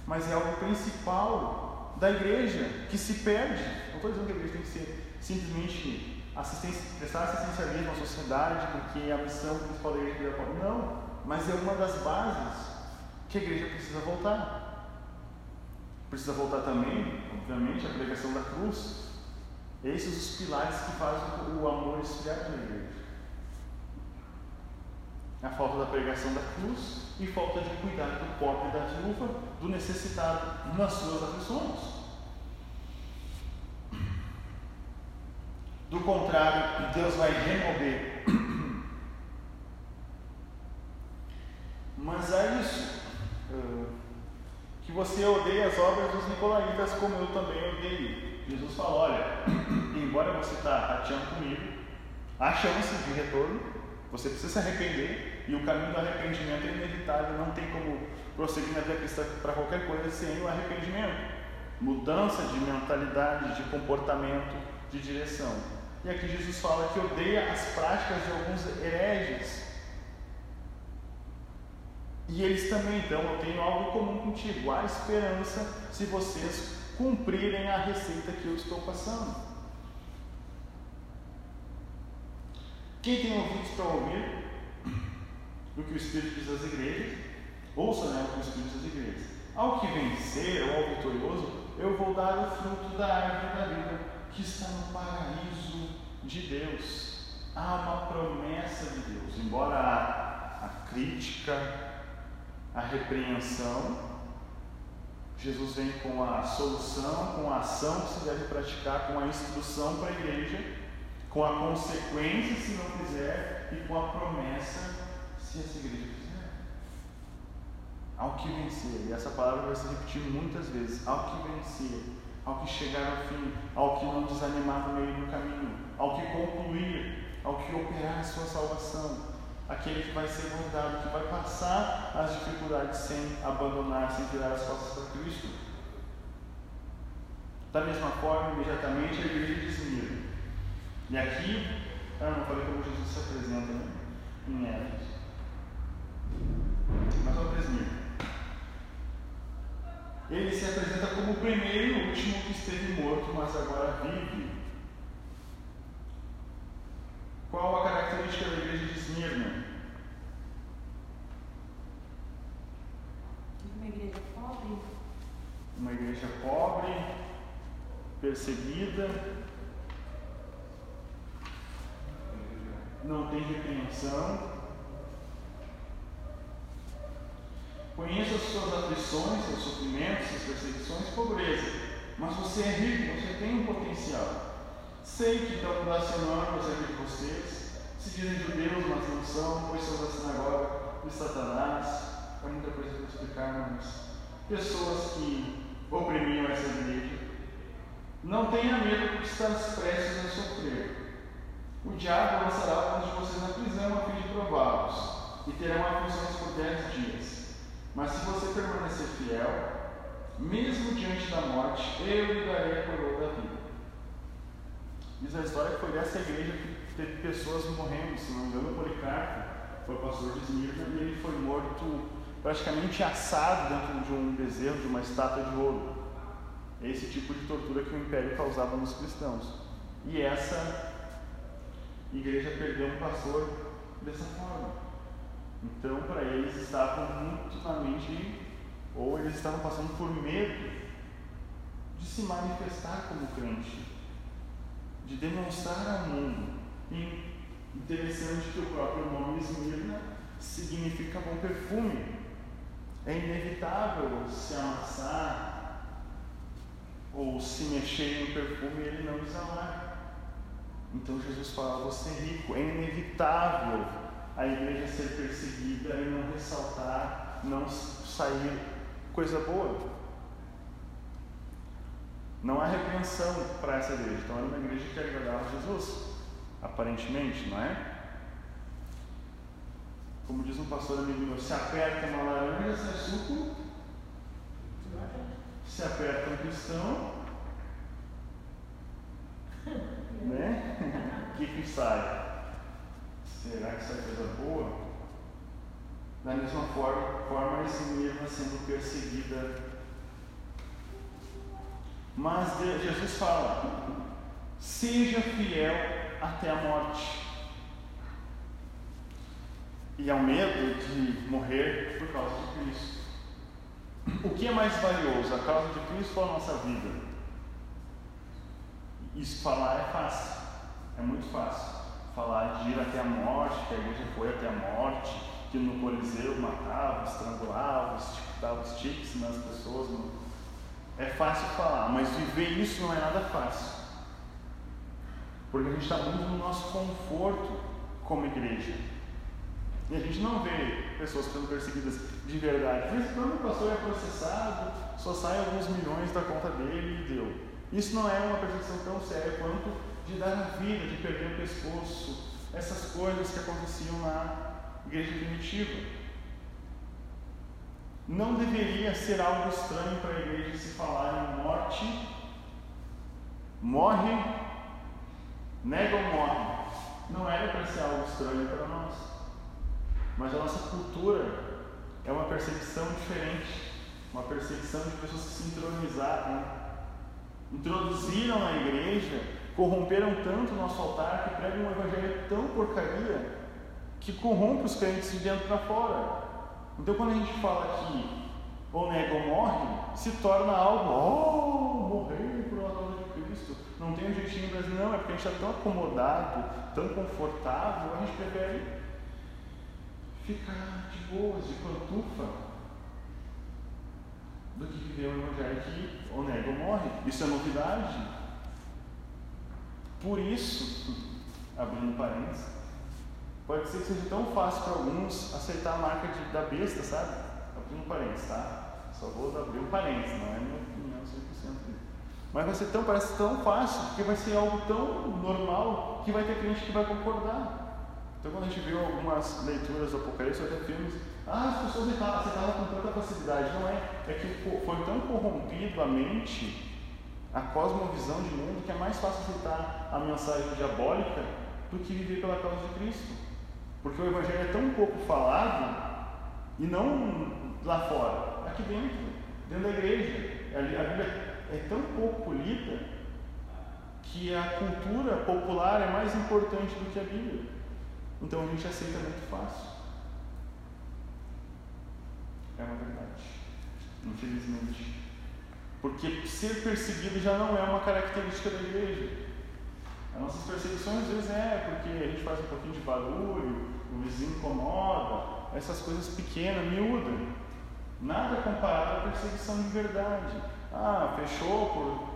Mas é algo principal da igreja que se perde. Não estou dizendo que a igreja tem que ser simplesmente assistência, prestar assistencialismo à sociedade, porque a missão principal da igreja é cuidar do pobre. Não, mas é uma das bases que a igreja precisa voltar. Precisa voltar também, obviamente, a pregação da cruz. Esses os pilares que fazem o amor esfriar na igreja. A falta da pregação da cruz e falta de cuidar do pobre da viúva, do necessitado nas suas aflições. Do contrário, Deus vai remover. Mas é isso. Que você odeia as obras dos Nicolaitas, como eu também odeio. Jesus fala: olha, embora você está rateando comigo, há chance de retorno, você precisa se arrepender, e o caminho do arrependimento é inevitável, não tem como prosseguir na vida cristã para qualquer coisa sem o arrependimento. Mudança de mentalidade, de comportamento, de direção. E aqui Jesus fala que odeia as práticas de alguns hereges. E eles também, então, eu tenho algo comum contigo, há esperança se vocês cumprirem a receita que eu estou passando. Quem tem ouvidos para ouvir o que o Espírito diz às igrejas, ouça né, o que o Espírito diz às igrejas. Ao que vencer ou ao vitorioso, eu vou dar o fruto da árvore da vida que está no paraíso de Deus. Há uma promessa de Deus, embora a, a crítica, a repreensão, Jesus vem com a solução, com a ação que se deve praticar, com a instrução para a igreja, com a consequência se não fizer e com a promessa se essa igreja. Ao que vencer, e essa palavra vai se repetir muitas vezes: ao que vencer, ao que chegar ao fim, ao que não desanimar no meio do caminho, ao que concluir, ao que operar a sua salvação, aquele que vai ser guardado, que vai passar as dificuldades sem abandonar, sem tirar as costas para Cristo. Da mesma forma, imediatamente a igreja de. E aqui, ah, não falei como Jesus se apresenta né? em Éfeso. Para Esmirna. Ele se apresenta como o primeiro e último que esteve morto, mas agora vive. Qual a característica da igreja de Esmirna? Uma igreja pobre. Uma igreja pobre, perseguida, não tem repreensão. Conheça as suas aflições, seus sofrimentos, suas perseguições, pobreza. Mas você é rico, você tem um potencial. Sei que estão blasfemando acerca de vocês, se dizem judeus, mas não são, pois são da sinagoga de Satanás. É muita coisa para explicar, mas pessoas que oprimiam essa igreja. Não tenha medo porque estás prestes a sofrer. O diabo lançará alguns de vocês na prisão a fim de prová-los, e terão aflições por dez dias. Mas se você permanecer fiel, mesmo diante da morte, eu lhe darei a coroa da vida. Diz a história que foi dessa igreja que teve pessoas morrendo, se não me engano, Policarpo foi pastor de Esmirna e ele foi morto, praticamente assado dentro de um bezerro, de uma estátua de ouro. Esse tipo de tortura que o império causava nos cristãos. E essa igreja perdeu um pastor dessa forma. Então, para eles estavam muito na mente, ou eles estavam passando por medo de se manifestar como crente, de demonstrar ao mundo. E interessante que o próprio nome Esmirna significa bom perfume. É inevitável se amassar ou se mexer em um perfume e ele não exalar. Então Jesus fala: você é rico, é inevitável a igreja ser perseguida e não ressaltar, não sair coisa boa. Não há repreensão para essa igreja. Então era uma igreja que agradava a Jesus, aparentemente, não é? Como diz um pastor amigo meu, se aperta uma laranja, sai suco se aperta um cristão, [laughs] né? [laughs] O que, que sai? Será que sai coisa boa? Da mesma forma, forma esse mesmo sendo perseguida. Mas Jesus fala: seja fiel até a morte. E ao medo de morrer por causa de Cristo. O que é mais valioso, a causa de Cristo ou a nossa vida? Isso falar é fácil, é muito fácil. Falar de ir até a morte, que a igreja foi até a morte, que no Coliseu matava, estrangulava, dava os tiques nas pessoas. É fácil falar, mas viver isso não é nada fácil. Porque a gente está muito no nosso conforto como igreja. E a gente não vê pessoas sendo perseguidas de verdade. De vez em quando o pastor é processado, só sai alguns milhões da conta dele e deu. Isso não é uma perseguição tão séria quanto de dar a vida, de perder o pescoço, essas coisas que aconteciam na igreja primitiva. Não deveria ser algo estranho para a igreja se falar em morte, morre, nega ou morre. Não era para ser algo estranho para nós. Mas a nossa cultura é uma perseguição diferente, uma perseguição de pessoas que se intronizaram, né? introduziram na igreja, corromperam tanto o nosso altar que pregam um evangelho tão porcaria que corrompe os crentes de dentro para fora. Então quando a gente fala que ou nega ou morre, se torna algo, oh, morrer por uma causa de Cristo. Não tem um jeitinho brasileiro, não, é porque a gente está tão acomodado, tão confortável, a gente prefere ficar de boas, de pantufa, do que viver um evangelho que ou nega ou morre. Isso é novidade. Por isso, abrindo parênteses, pode ser que seja tão fácil para alguns aceitar a marca de, da besta, sabe? Abrindo parênteses, tá? Só vou abrir um parênteses, não é minha opinião 100%. Mas vai ser tão, parece tão fácil, porque vai ser algo tão normal que vai ter cliente que vai concordar. Então, quando a gente viu algumas leituras do Apocalipse, até filmes, ah, as pessoas aceitavam com tanta facilidade. Não é, é que foi tão corrompido a mente, a cosmovisão de mundo, que é mais fácil aceitar a mensagem diabólica do que viver pela causa de Cristo. Porque o Evangelho é tão pouco falado, e não lá fora, aqui dentro, dentro da igreja. A Bíblia é tão pouco lida que a cultura popular é mais importante do que a Bíblia. Então a gente aceita muito fácil. É uma verdade. Infelizmente. Porque ser perseguido já não é uma característica da igreja. As nossas perseguições às vezes é porque a gente faz um pouquinho de barulho, o vizinho incomoda, essas coisas pequenas, miúdas. Nada comparado à perseguição de verdade. Ah, fechou por,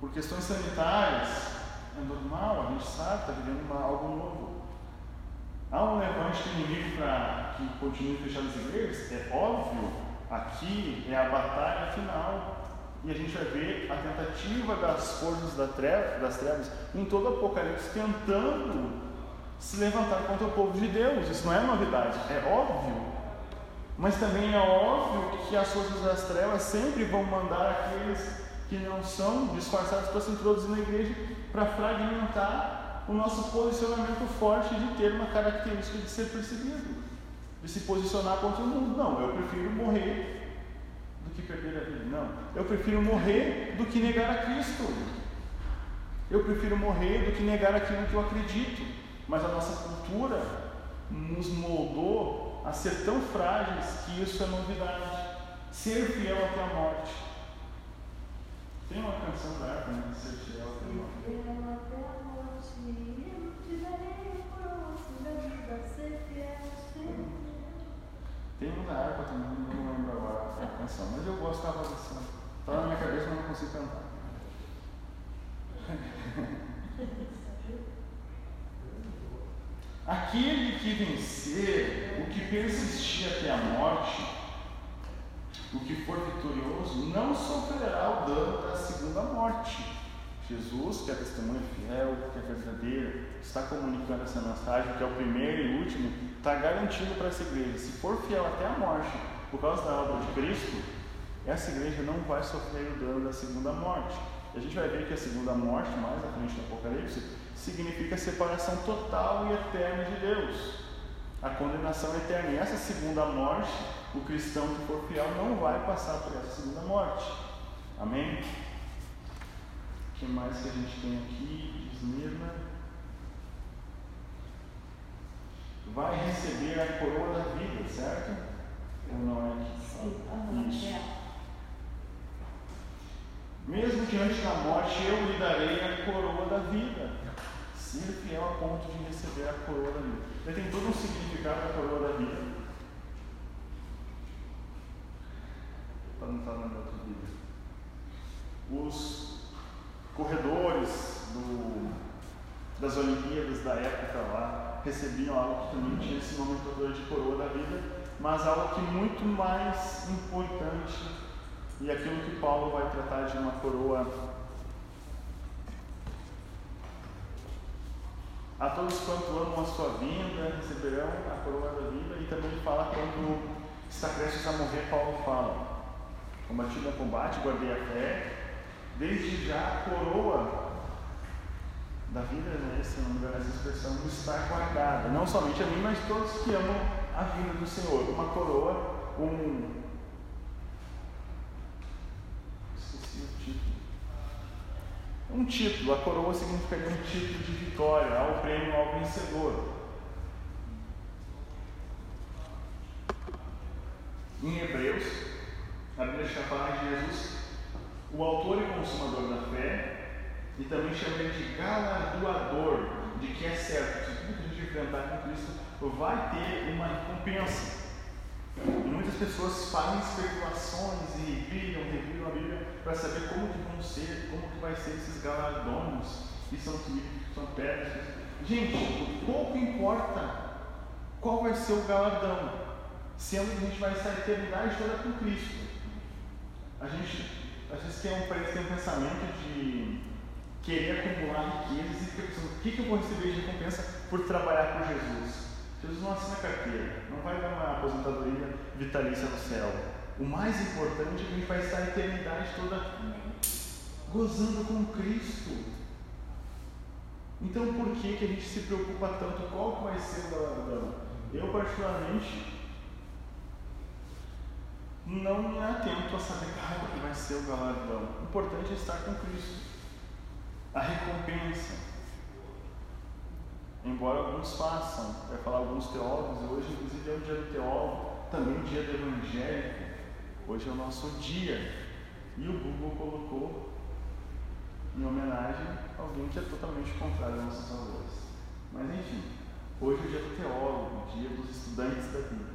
por questões sanitárias, é normal, a gente sabe, está vivendo uma, algo novo. Há um levante inimigo para que continue fechando as igrejas? É óbvio, aqui é a batalha final. E a gente vai ver a tentativa das forças das trevas em todo o Apocalipse tentando se levantar contra o povo de Deus. Isso não é novidade, é óbvio. Mas também é óbvio que as forças das trevas sempre vão mandar aqueles que não são disfarçados para se introduzir na igreja para fragmentar o nosso posicionamento forte de ter uma característica de ser perseguido, de se posicionar contra o mundo. Não, eu prefiro morrer do que perder a vida. Não, eu prefiro morrer do que negar a Cristo. Eu prefiro morrer do que negar aquilo que eu acredito. Mas a nossa cultura nos moldou a ser tão frágeis que isso é novidade. Ser fiel até a morte. Tem uma canção da época, né? Ser fiel até a morte. Tem uma da harpa também, não lembro agora a canção, mas eu voz assim. Está na minha cabeça, mas não consigo cantar. [laughs] Aquele que vencer, o que persistir até a morte, o que for vitorioso não sofrerá o dano da segunda morte. Jesus, que é testemunha fiel, que é verdadeira, está comunicando essa mensagem, que é o primeiro e último, está garantindo para essa igreja: se for fiel até a morte, por causa da obra de Cristo, essa igreja não vai sofrer o dano da segunda morte. E a gente vai ver que a segunda morte, mais à frente do Apocalipse, significa a separação total e eterna de Deus, a condenação eterna. E essa segunda morte, o cristão que for fiel não vai passar por essa segunda morte. Amém? O que mais que a gente tem aqui? Esmirna. Vai receber a coroa da vida, certo? Ou não é aqui? Sim, Isso. é. Mesmo diante da morte, eu lhe darei a coroa da vida. Ser fiel a ponto de receber a coroa da vida. Ele tem todo um significado da coroa da vida. Para não estar na outra vida. Os corredores do, das Olimpíadas da época lá recebiam algo que também tinha esse nomenclatura de coroa da vida, mas algo que muito mais importante e aquilo que Paulo vai tratar de uma coroa. A todos quanto amam a sua vinda receberão a coroa da vida, e também fala quando está prestes a morrer, Paulo fala: Combati o combate, guardei a fé, desde já a coroa da vida, né, se não me engano essa expressão, está guardada, não somente a mim, mas todos que amam a vinda do Senhor. Uma coroa, um Um título, a coroa significaria um título de vitória, ao prêmio ao vencedor. Em Hebreus, a Bíblia chama de Jesus o autor e consumador da fé, e também chama de galardoador, de que é certo, se tudo que a gente enfrentar com Cristo vai ter uma recompensa. E muitas pessoas fazem especulações e brilham, reviram a Bíblia para saber como que vão ser, como que vai ser esses galardões que são que são pedras. Gente, pouco importa qual vai ser o galardão, sendo que a gente vai estar a eternidade toda com Cristo. A gente, às vezes tem um, tem um pensamento de querer acumular riquezas e fica pensando, o que, que eu vou receber de recompensa por trabalhar por Jesus? Jesus não assina carteira, não vai dar uma aposentadoria vitalícia no céu. O mais importante é que a gente vai estar a eternidade toda gozando com Cristo. Então por que, que a gente se preocupa tanto? Qual que vai ser o galardão? Eu particularmente não me atento a saber qual que vai ser o galardão. O importante é estar com Cristo. A recompensa. Embora alguns façam, vai falar alguns teólogos, e hoje inclusive é o dia do teólogo, também o dia do evangélico, hoje é o nosso dia. E o Google colocou em homenagem alguém que é totalmente contrário aos nossos valores. Mas enfim, hoje é o dia do teólogo, o dia dos estudantes da Bíblia.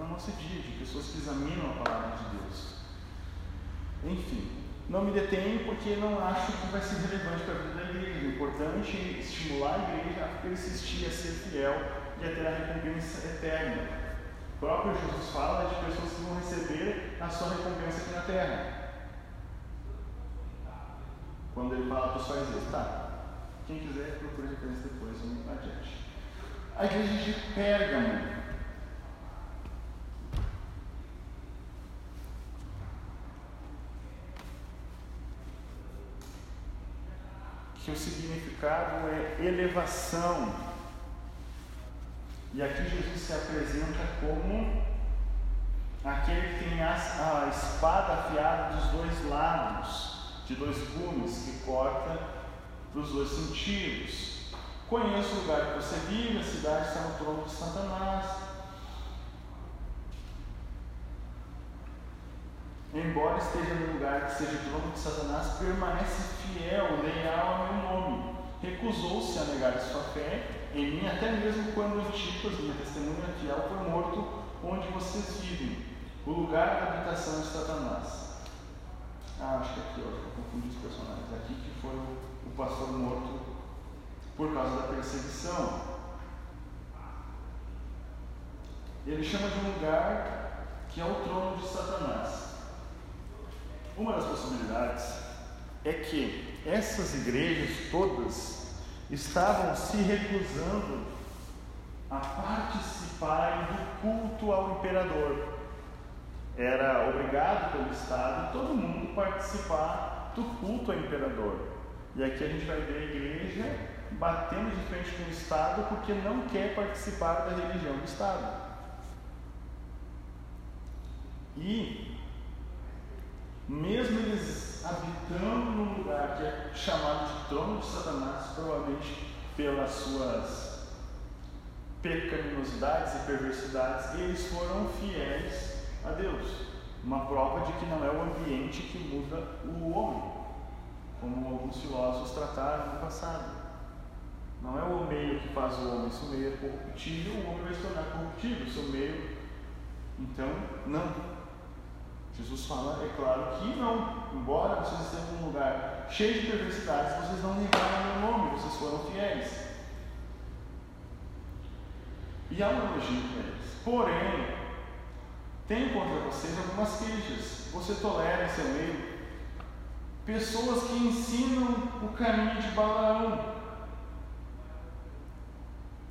Então é o nosso dia de pessoas que examinam a palavra de Deus. Enfim, não me detenho porque não acho que vai ser relevante para a vida da igreja. O importante é estimular a igreja a persistir, a ser fiel e a ter a recompensa eterna. O próprio Jesus fala de pessoas que vão receber a sua recompensa aqui na terra. Quando ele fala para os fariseus, tá, quem quiser procure referência depois, vamos adiante. A igreja de Pérgamo o significado é elevação. E aqui Jesus se apresenta como aquele que tem a, a espada afiada dos dois lados, de dois gumes, que corta para os dois sentidos. Conheço o lugar que você vive, a cidade está no trono de Satanás. Embora esteja no lugar que seja o trono de Satanás, permanece fiel, leal ao meu nome. Recusou-se a negar sua fé em mim, até mesmo quando Antipas, minha testemunha fiel, foi morto onde vocês vivem, o lugar da habitação de Satanás. Ah, acho que aqui, ó, eu confundi os personagens. Aqui que foi o pastor morto por causa da perseguição. Ele chama de um lugar que é o trono de Satanás. Uma das possibilidades é que essas igrejas todas estavam se recusando a participarem do culto ao imperador. era obrigado pelo Estado todo mundo participar do culto ao imperador. E aqui a gente vai ver a igreja batendo de frente com o Estado porque não quer participar da religião do Estado. E, mesmo eles habitando num lugar que é chamado de trono de Satanás, provavelmente pelas suas pecaminosidades e perversidades, eles foram fiéis a Deus. Uma prova de que não é o ambiente que muda o homem, como alguns filósofos trataram no passado. Não é o meio que faz o homem, se o meio é corruptível, o homem vai se tornar corruptível, se o meio. Então, não. Jesus fala, é claro que não. Embora vocês estejam num lugar cheio de perversidades, vocês não negaram meu nome, vocês foram fiéis. E há um elogio para eles. Porém, tem contra vocês algumas queixas. Você tolera em seu meio pessoas que ensinam o caminho de Balaão,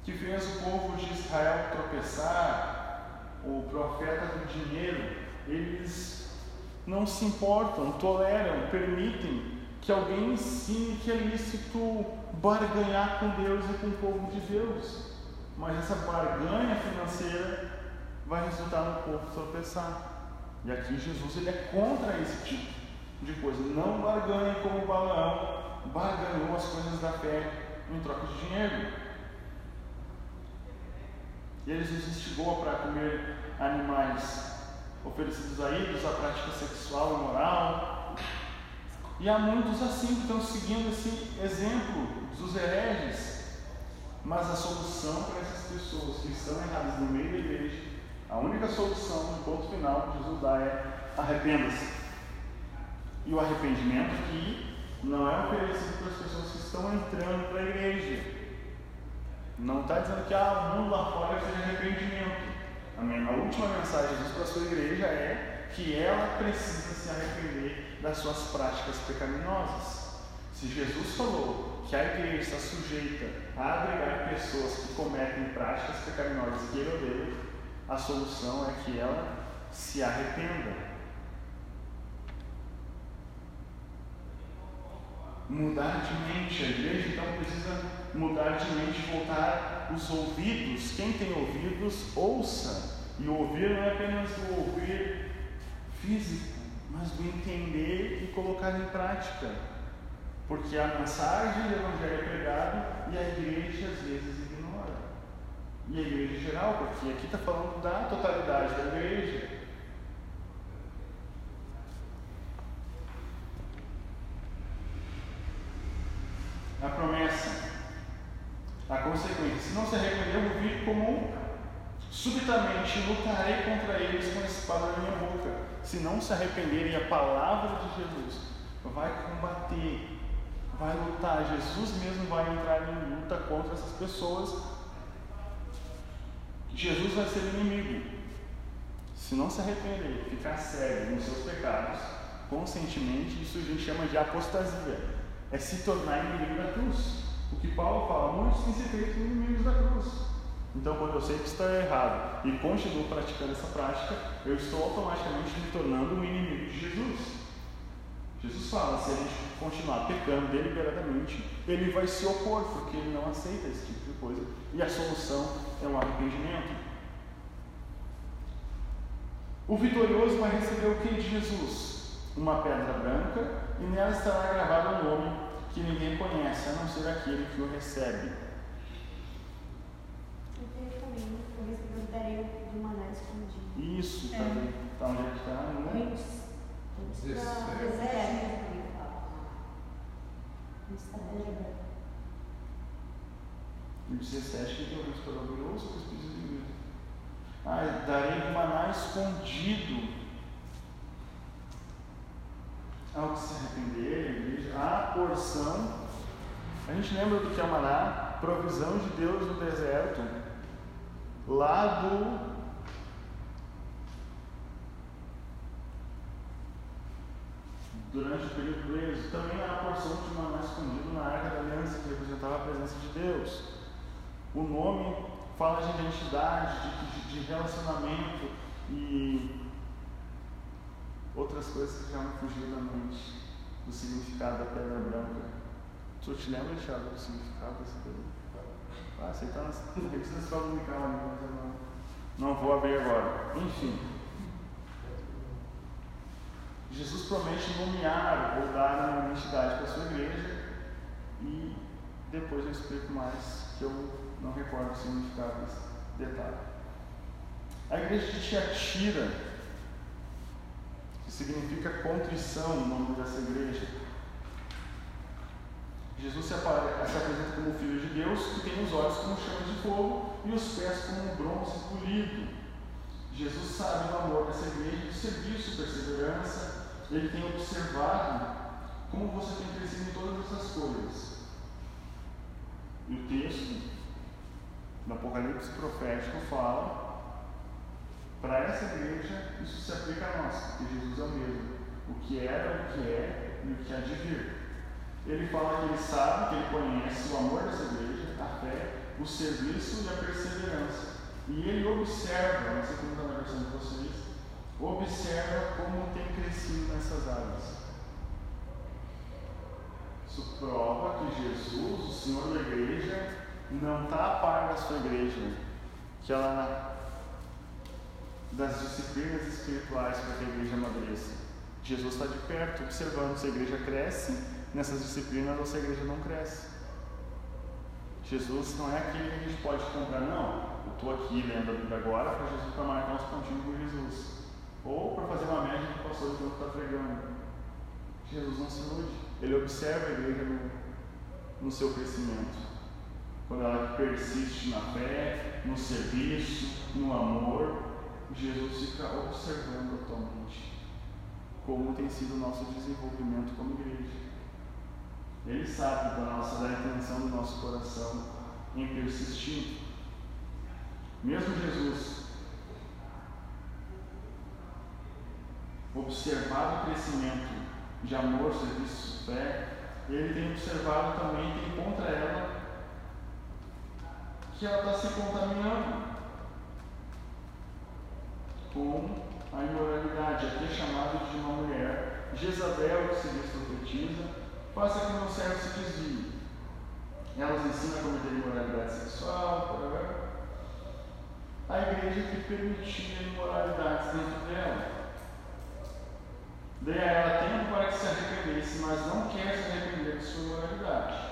que fez o povo de Israel tropeçar, o profeta do dinheiro, eles não se importam, toleram, permitem que alguém ensine que é lícito barganhar com Deus e com o povo de Deus. Mas essa barganha financeira vai resultar no povo tropeçar. E aqui Jesus ele é contra esse tipo de coisa. Não barganhe como Balaão barganhou as coisas da fé em troca de dinheiro. E eles os instigou para comer animais oferecidos a ídolos, a prática sexual e moral. E há muitos assim que estão seguindo esse exemplo dos hereges. Mas a solução para essas pessoas que estão erradas no meio da igreja, a única solução, no ponto final que Jesus dá é arrependa-se. E o arrependimento aqui não é oferecido para as pessoas que estão entrando para a igreja. Não está dizendo que ah, mundo lá fora seja arrependimento. A, a última mensagem de Jesus para a sua igreja é que ela precisa se arrepender das suas práticas pecaminosas. Se Jesus falou que a igreja está sujeita a abrigar pessoas que cometem práticas pecaminosas que ele odeia, a solução é que ela se arrependa. Mudar de mente, a igreja então precisa mudar de mente, voltar os ouvidos. Quem tem ouvidos, ouça. E ouvir não é apenas o ouvir físico, mas do entender e colocar em prática. Porque a mensagem do Evangelho é pregada e a igreja às vezes ignora. E a igreja em geral, porque aqui está falando da totalidade da igreja. A promessa, a consequência. Se não se arrepender, eu vou vir como lutarei contra eles com a espada na minha boca. Se não se arrependerem, a palavra de Jesus vai combater, vai lutar. Jesus mesmo vai entrar em luta contra essas pessoas. Jesus vai ser inimigo. Se não se arrepender, ficar cego nos seus pecados, conscientemente, isso a gente chama de apostasia. É se tornar inimigo da cruz. O que Paulo fala, muitos têm se feito inimigos da cruz. Então, quando eu sei que está errado e continuo praticando essa prática, eu estou automaticamente me tornando um inimigo de Jesus. Jesus fala: se a gente continuar pecando deliberadamente, ele vai se opor, porque ele não aceita esse tipo de coisa. E a solução é o arrependimento. O vitorioso vai receber o que de Jesus? Uma pedra branca e nela estará gravado um nome que ninguém conhece, a não ser aquele que o recebe. Isso, está é. tá onde é que está? Né? 17. No 17 que tem o restaurador, ouça o que o de. Ah, darei um maná escondido ao que se arrepender, a porção. A gente lembra do que é o maná? Provisão de Deus no deserto, lá do durante o período do êxodo, também há a porção de maná escondido na arca da aliança que representava a presença de Deus. O nome fala de identidade, de, de, de relacionamento e outras coisas que já me fugiram da mente do significado da pedra branca. Tu te lembra, Thiago, do significado dessa pedra? Você está nas revistas mas eu não, não vou abrir agora. Enfim. Jesus promete nomear ou dar uma identidade para a sua igreja e depois eu explico mais, que eu não recordo o significado desse detalhe. A igreja de Tiatira, que significa contrição, o nome dessa igreja. Jesus se, se apresenta como Filho de Deus, que tem os olhos como chamas de fogo e os pés como bronze polido. Jesus sabe do amor dessa igreja, do serviço, perseverança. Ele tem observado como você tem crescido em todas essas coisas. E o texto no Apocalipse profético fala para essa igreja, isso se aplica a nós, porque Jesus é o mesmo. O que era, o que é e o que há de vir. Ele fala que ele sabe, que ele conhece o amor dessa igreja, a fé, o serviço e a perseverança. E ele observa, não sei como está na versão de vocês, observa como tem crescido nessas áreas. Isso prova que Jesus, o Senhor da igreja, não está a par da sua igreja, que ela das disciplinas espirituais para que a igreja amadureça. Jesus está de perto, observando se a igreja cresce nessas disciplinas a igreja não cresce. Jesus não é aquele que a gente pode comprar, não. Eu estou aqui lendo a Bíblia agora para Jesus para marcar uns pontinhos com Jesus. Ou para fazer uma média que o pastor enquanto está pregando. Jesus não se ilude. Ele observa a igreja no, no seu crescimento. Quando ela persiste na fé, no serviço, no amor, Jesus fica observando atualmente como tem sido o nosso desenvolvimento como igreja. Ele sabe da nossa da intenção do nosso coração em persistir. Mesmo Jesus observado o crescimento de amor, serviço, fé, ele tem observado também, tem contra ela que ela está se contaminando com a imoralidade. Aqui é chamado de uma mulher, Jezabel, que se diz profetiza, faça que meu servo se desvie. Elas ensinam a cometer imoralidade sexual, a igreja que permitia imoralidades dentro dela. Dê a ela tempo para que se arrependesse, mas não quer se arrepender de sua imoralidade.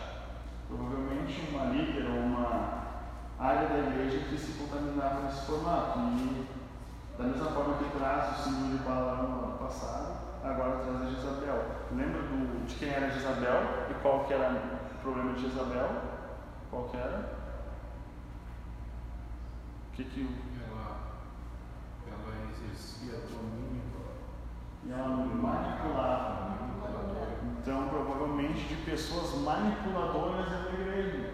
Provavelmente uma líder ou uma área da igreja que se contaminava nesse formato. E da mesma forma que traz o símbolo de Balaão no ano passado, agora traz a Jezabel. Lembra do, de quem era Jezabel e qual que era o problema de Jezabel? Qual que era? O que que ela, ela exercia domínio e ela manipulava. Então, provavelmente de pessoas manipuladoras da igreja.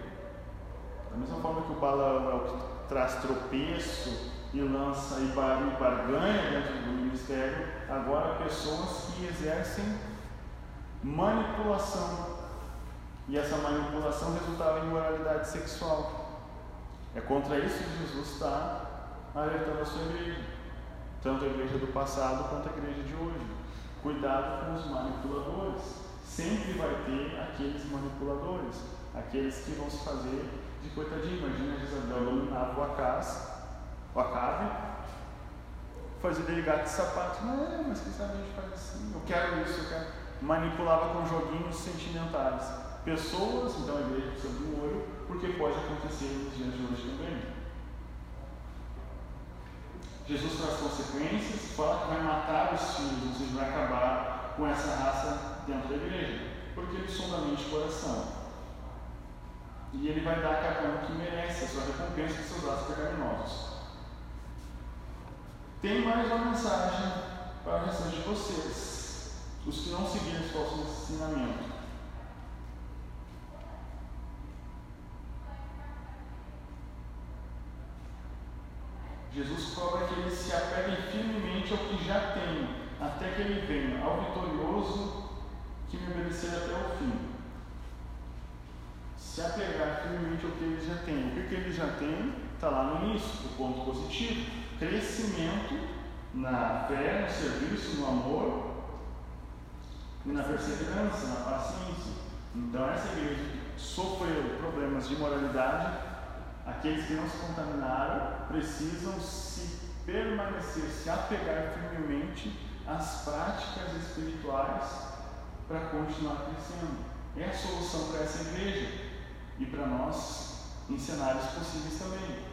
Da mesma forma que o Balaão é o que traz tropeço e lança e barganha dentro do ministério, agora pessoas que exercem manipulação. E essa manipulação resultava em moralidade sexual. É contra isso que Jesus está alertando a sua igreja, tanto a igreja do passado quanto a igreja de hoje. Cuidado com os manipuladores. Sempre vai ter aqueles manipuladores, aqueles que vão se fazer de coitadinho. Imagina Jezabel dominava o Acas o Acabe, fazia dele gato de sapato. Não, mas quem sabe a gente faz assim, eu quero isso, eu quero. Manipulava com joguinhos sentimentais. Pessoas, então a igreja precisa de um olho, porque pode acontecer nos dias de hoje também. Jesus traz consequências, fala que vai matar os filhos, ou seja, vai acabar com essa raça dentro da igreja, porque ele sonda a mente e coração. E ele vai dar a cada um que merece a sua recompensa de seus atos pecaminosos. Tem mais uma mensagem para o restante de vocês, os que não seguiram esse falso ensinamento. Jesus cobra que eles se apeguem firmemente ao que já têm, até que ele venha, ao vitorioso que me obedecer até o fim. Se apegar firmemente ao que eles já têm. O que, que eles já têm está lá no início, o ponto positivo crescimento na fé, no serviço, no amor na perseverança, na paciência. Então, essa igreja sofreu problemas de moralidade, aqueles que não se contaminaram precisam se permanecer, se apegar firmemente às práticas espirituais para continuar crescendo. É a solução para essa igreja e para nós em cenários possíveis também.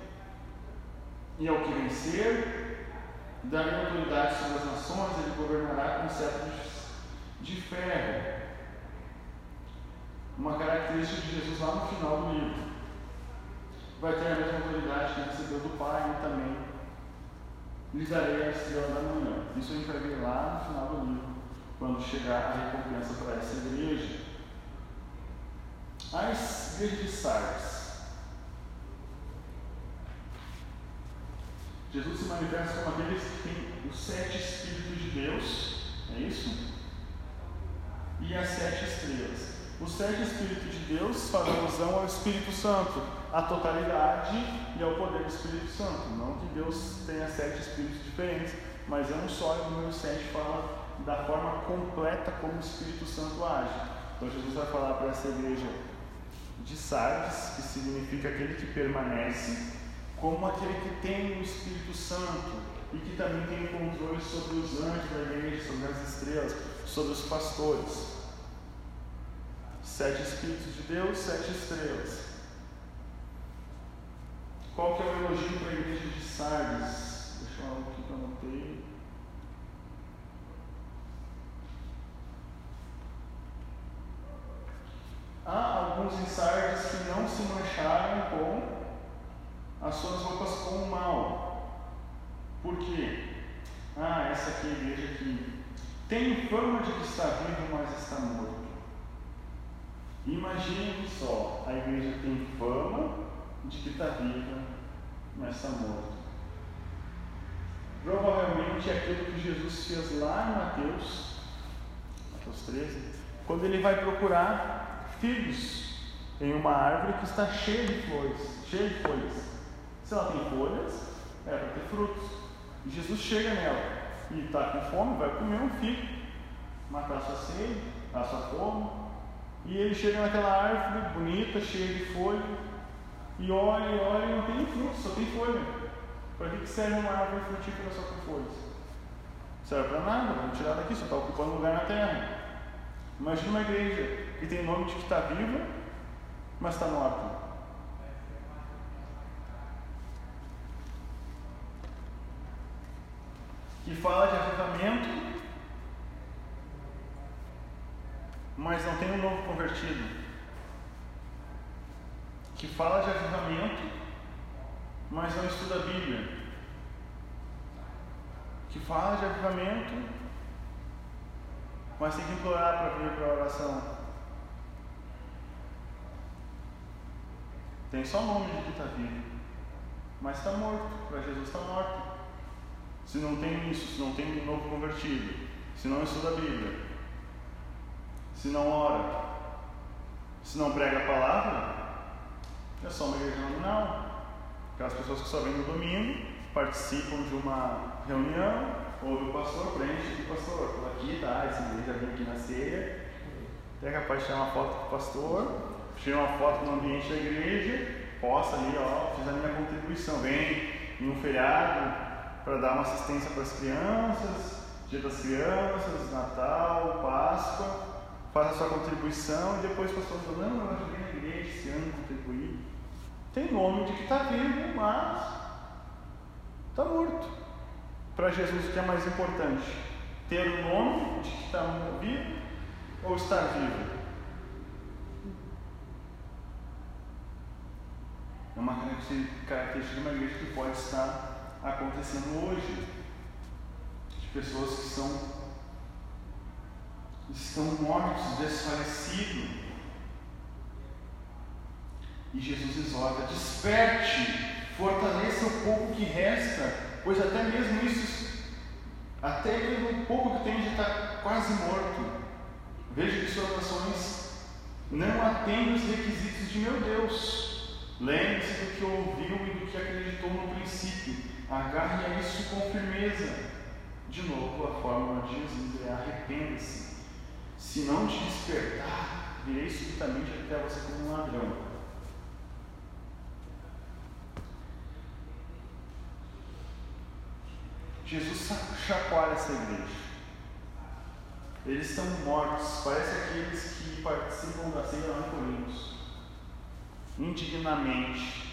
E ao que vencer, darei autoridade sobre as nações, ele governará com cetro de ferro. Uma característica de Jesus lá no final do livro. Vai ter a mesma autoridade que recebeu do Pai e também lhe darei a estrela da manhã. Isso a gente vai ver lá no final do livro, quando chegar a recompensa para essa igreja. A igreja de Sardes. Jesus se manifesta como aqueles que têm os sete Espíritos de Deus, é isso? E as sete estrelas. Os sete Espíritos de Deus fazem alusão ao Espírito Santo, à totalidade e ao poder do Espírito Santo. Não que Deus tenha sete Espíritos diferentes, mas é um só, e o número sete fala da forma completa como o Espírito Santo age. Então Jesus vai falar para essa igreja de Sardes, que significa aquele que permanece, como aquele que tem o Espírito Santo e que também tem controle sobre os anjos da igreja, sobre as estrelas, sobre os pastores. Sete Espíritos de Deus, sete estrelas. Qual que é o elogio para a igreja de Sardes? Deixa eu o que eu anotei. Há alguns em Sardes que não se mancharam com as suas roupas com o mal. Por quê? Ah, essa aqui é a igreja que tem fama de que está vivo, mas está morto. Imagine só, a igreja tem fama de que está viva, mas está morto. Provavelmente é aquilo que Jesus fez lá em Mateus, Mateus 13, quando ele vai procurar figos em uma árvore que está cheia de flores, cheia de folhas. Se ela tem folhas, é para ter frutos. E Jesus chega nela e está com fome, vai comer um figo, matar sua sede, a sua fome. E ele chega naquela árvore bonita, cheia de folha, e olha, e olha, não tem fruto, só tem folha. Para que serve uma árvore frutífera só com folhas? Serve para nada, vamos tirar daqui, só está ocupando lugar na terra. Imagina uma igreja que tem nome de que está viva, mas está morta. Que fala de avivamento, mas não tem um novo convertido. Que fala de avivamento, mas não estuda a Bíblia. Que fala de avivamento, mas tem que implorar para vir para a oração. Tem só o nome de que está vivo, mas está morto. Para Jesus está morto. Se não tem isso, se não tem um novo convertido, se não estuda a Bíblia, se não ora, se não prega a palavra, é só uma igreja nominal. Aquelas pessoas que só vêm no domingo, participam de uma reunião, ouve o pastor, preenche aqui, pastor, estou aqui, tá? Essa igreja vem aqui na ceia. É capaz de tirar uma foto com o pastor, tira uma foto no ambiente da igreja, posta ali, ó, fiz a minha contribuição. Vem em um feriado para dar uma assistência para as crianças, dia das crianças, Natal, Páscoa, faz a sua contribuição e depois o pastor fala, não, eu na igreja esse ano, contribuí. Tem nome de que está vivo, mas está morto. Para Jesus, o que é mais importante? Ter o nome de que está vivo ou estar vivo? É uma característica de uma igreja que pode estar acontecendo hoje. De pessoas que são estão mortos, desfalecidos. E Jesus exorta: desperte, fortaleça o pouco que resta, pois até mesmo isso, até mesmo o pouco que tem já está quase morto. Veja que suas ações não atendem os requisitos de meu Deus. Lembre-se do que ouviu e do que acreditou no princípio. Agarre a isso com firmeza. De novo, a fórmula de Jesus é arrependa-se. Se não te despertar, virei subitamente até você como um ladrão. Jesus chacoalha essa igreja. Eles estão mortos, parece aqueles que participam da ceia lá em indignamente,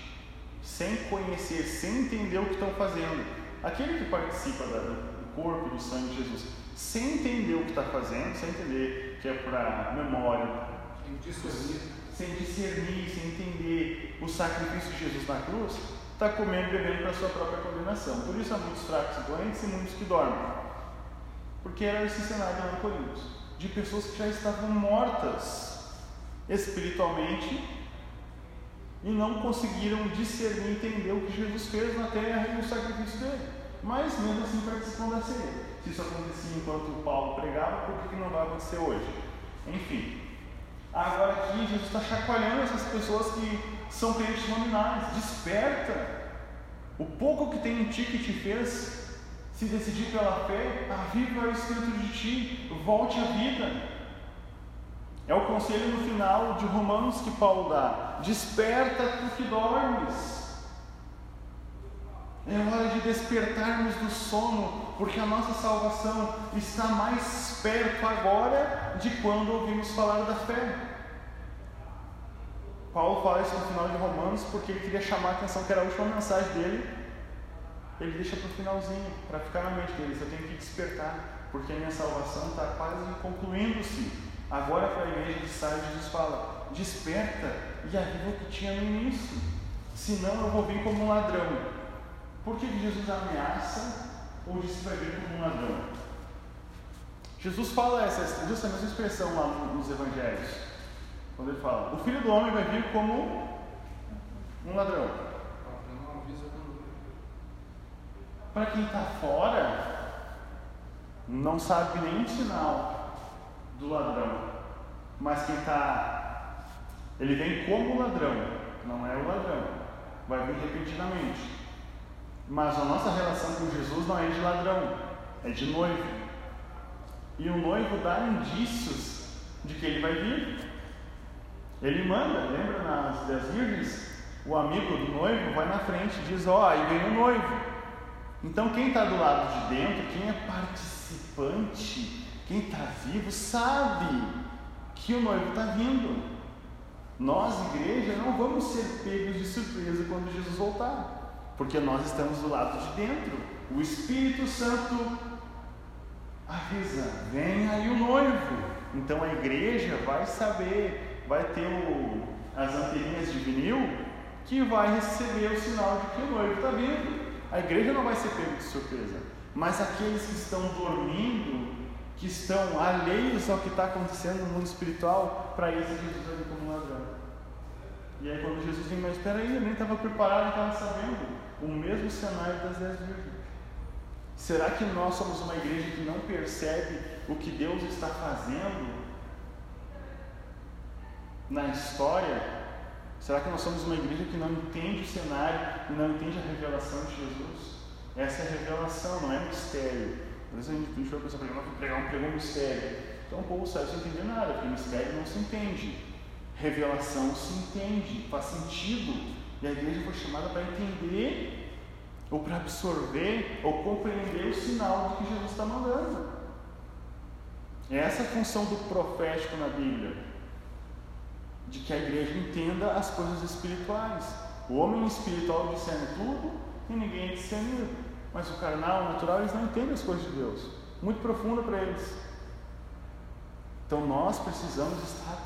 sem conhecer, sem entender o que estão fazendo. Aquele que participa do corpo e do sangue de Jesus, sem entender o que está fazendo, sem entender que é para memória, Sem discernir. sem discernir, sem entender o sacrifício de Jesus na cruz, está comendo e bebendo para sua própria condenação. Por isso há muitos fracos e doentes e muitos que dormem. Porque era esse cenário lá em Coríntios, de pessoas que já estavam mortas espiritualmente e não conseguiram discernir, entender o que Jesus fez na terra e no sacrifício dele. Mas mesmo assim participam da ceia. Se isso acontecia enquanto Paulo pregava, por que não vai acontecer hoje? Enfim. Agora aqui Jesus está chacoalhando essas pessoas que são crentes nominais. Desperta! O pouco que tem em ti que te fez se decidir pela fé, aviva o Espírito de ti, volte à vida. É o conselho no final de Romanos que Paulo dá: desperta tu que dormes. É hora de despertarmos do sono, porque a nossa salvação está mais perto agora de quando ouvimos falar da fé. Paulo fala isso no final de Romanos porque ele queria chamar a atenção que era a última mensagem dele. Ele deixa para o finalzinho, para ficar na mente deles. Eu tenho que despertar, porque a minha salvação está quase concluindo-se. Agora para a igreja de Sardes, fala: desperta e aviva o que tinha no início, senão eu vou vir como um ladrão. Por que Jesus ameaça ou diz que vai vir como um ladrão? Jesus fala essa, essa mesma expressão lá nos evangelhos. Quando ele fala, o filho do homem vai vir como um ladrão. Para quem está fora, não sabe o sinal do ladrão. Mas quem está. Ele vem como ladrão, não é o ladrão. Vai vir repentinamente. Mas a nossa relação com Jesus não é de ladrão, é de noivo. E o noivo dá indícios de que ele vai vir. Ele manda, lembra nas dez virgens? O amigo do noivo vai na frente e diz: Ó, oh, aí vem o noivo. Então, quem está do lado de dentro, quem é participante, quem está vivo, sabe que o noivo está vindo. Nós, igreja, não vamos ser pegos de surpresa quando Jesus voltar, porque nós estamos do lado de dentro. O Espírito Santo avisa: vem aí o noivo. Então a igreja vai saber, vai ter o, as anteninhas de vinil que vai receber o sinal de que o noivo está vindo. A igreja não vai ser pego de surpresa, mas aqueles que estão dormindo, que estão alheios ao que está acontecendo no mundo espiritual, para isso Jesus vai como um ladrão. E aí quando Jesus vem, mas espera aí, eu nem estava preparado, nem estava sabendo. O mesmo cenário das dez virgens. Será que nós somos uma igreja que não percebe o que Deus está fazendo na história? Será que nós somos uma igreja que não entende o cenário e não entende a revelação de Jesus? Essa é a revelação, não é mistério. Às vezes a gente a pessoa pregar, pregar um pregou um mistério. Então o povo sai sem entender nada, porque mistério não se entende. Revelação se entende, faz sentido. E a igreja foi chamada para entender ou para absorver ou compreender o sinal de que Jesus está mandando. É essa a função do profético na Bíblia, de que a igreja entenda as coisas espirituais. O homem espiritual discerne tudo e ninguém é discernido, mas o carnal, o natural, eles não entendem as coisas de Deus, muito profunda para eles. Então nós precisamos estar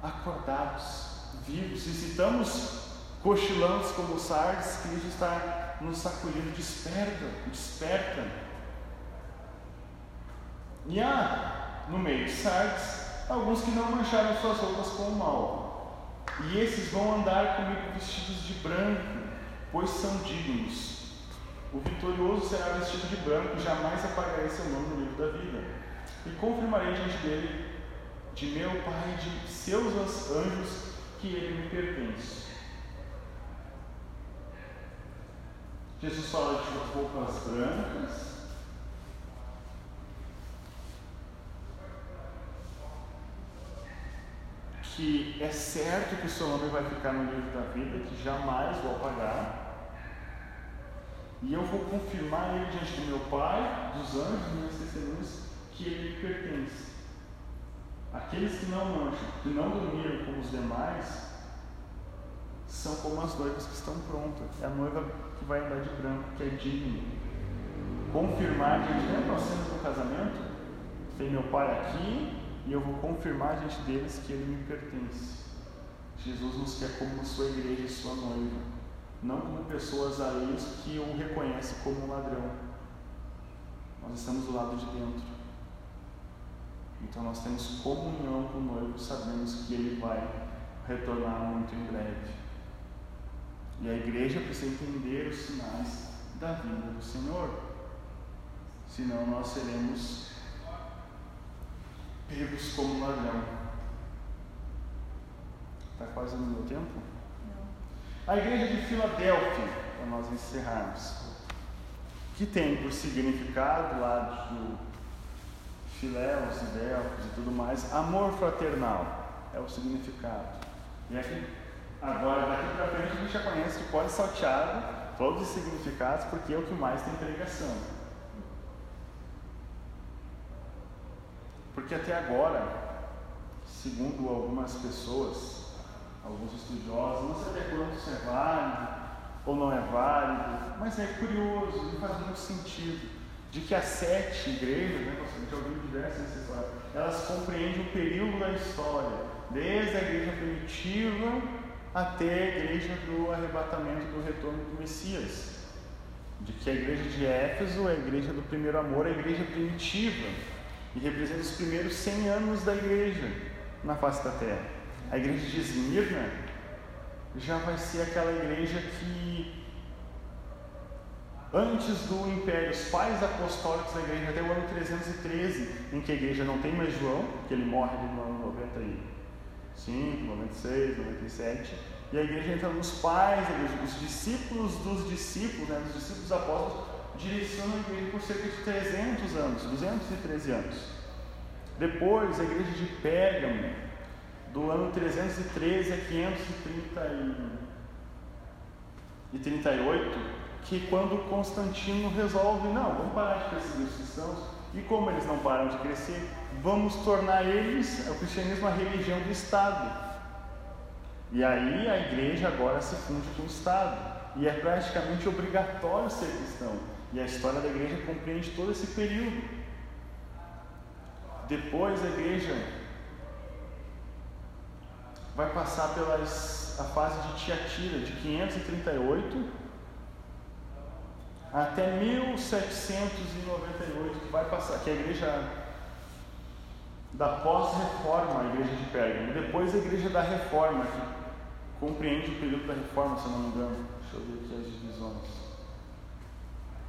acordados, vivos, e se estamos cochilando como sardes, Cristo está nos sacudindo, desperta, desperta. E há, no meio de sardes, alguns que não mancharam suas roupas com o mal. E esses vão andar comigo vestidos de branco, pois são dignos. O vitorioso será vestido de branco, jamais apagarei seu nome no livro da vida. E confirmarei diante dele, de meu Pai e de seus anjos, que ele me pertence. Jesus fala de uma roupas brancas. Que é certo que o seu nome vai ficar no livro da vida, que jamais vou apagar. E eu vou confirmar ele diante do meu Pai, dos anjos, minhas testemunhas, que ele pertence. Aqueles que não mancham, que não dormiram como os demais, são como as noivas que estão prontas. É a noiva vai andar de branco, que é digna. Confirmar, gente, lembra nós cena do casamento? Tem meu pai aqui e eu vou confirmar diante deles que ele me pertence. Jesus nos quer como sua igreja e sua noiva, não como pessoas alheias que o reconhecem como ladrão. Nós estamos do lado de dentro. Então nós temos comunhão com o noivo, sabemos que ele vai retornar muito em breve. E a igreja precisa entender os sinais da vinda do Senhor. Senão nós seremos pegos como ladrão. Está quase no meu tempo? Não. A igreja de Filadélfia, para nós encerrarmos, que tem por significado lá do filéus e delfos e tudo mais, amor fraternal é o significado. E aqui, agora, daqui para frente, a gente já conhece que pode saltear todos os significados, porque é o que mais tem pregação. Porque até agora, segundo algumas pessoas, alguns estudiosos, não sei até quanto isso é válido ou não é válido, mas é curioso e faz muito sentido de que as sete igrejas, né, a gente ouviu diversas histórias, elas compreendem um período da história, desde a igreja primitiva até a igreja do arrebatamento do retorno do Messias. De que a igreja de Éfeso é a igreja do primeiro amor, a igreja primitiva, e representa os primeiros 100 anos da igreja na face da terra. A igreja de Esmirna já vai ser aquela igreja que antes do império, os pais apostólicos da igreja, até o ano 313, em que a igreja não tem mais João, que ele morre no ano 95, 96, 97, e a igreja entra nos pais, os discípulos dos discípulos, né, os discípulos apóstolos, direcionam a igreja por cerca de 300 anos, 213 anos. Depois, a igreja de Pérgamo, do ano 313 a 538, que quando Constantino resolve, não, vamos parar de perseguir os cristãos, e como eles não param de crescer, vamos tornar eles, o cristianismo, a religião do Estado. E aí a igreja agora se funde com o Estado, e é praticamente obrigatório ser cristão. E a história da igreja compreende todo esse período. Depois a igreja vai passar pela fase de Tiatira, de 538 até 1798, que vai passar, que a igreja da pós-reforma, a igreja de Pérgamo, depois a igreja da reforma, que compreende o período da reforma, se eu não me engano. Deixa eu ver aqui as divisões.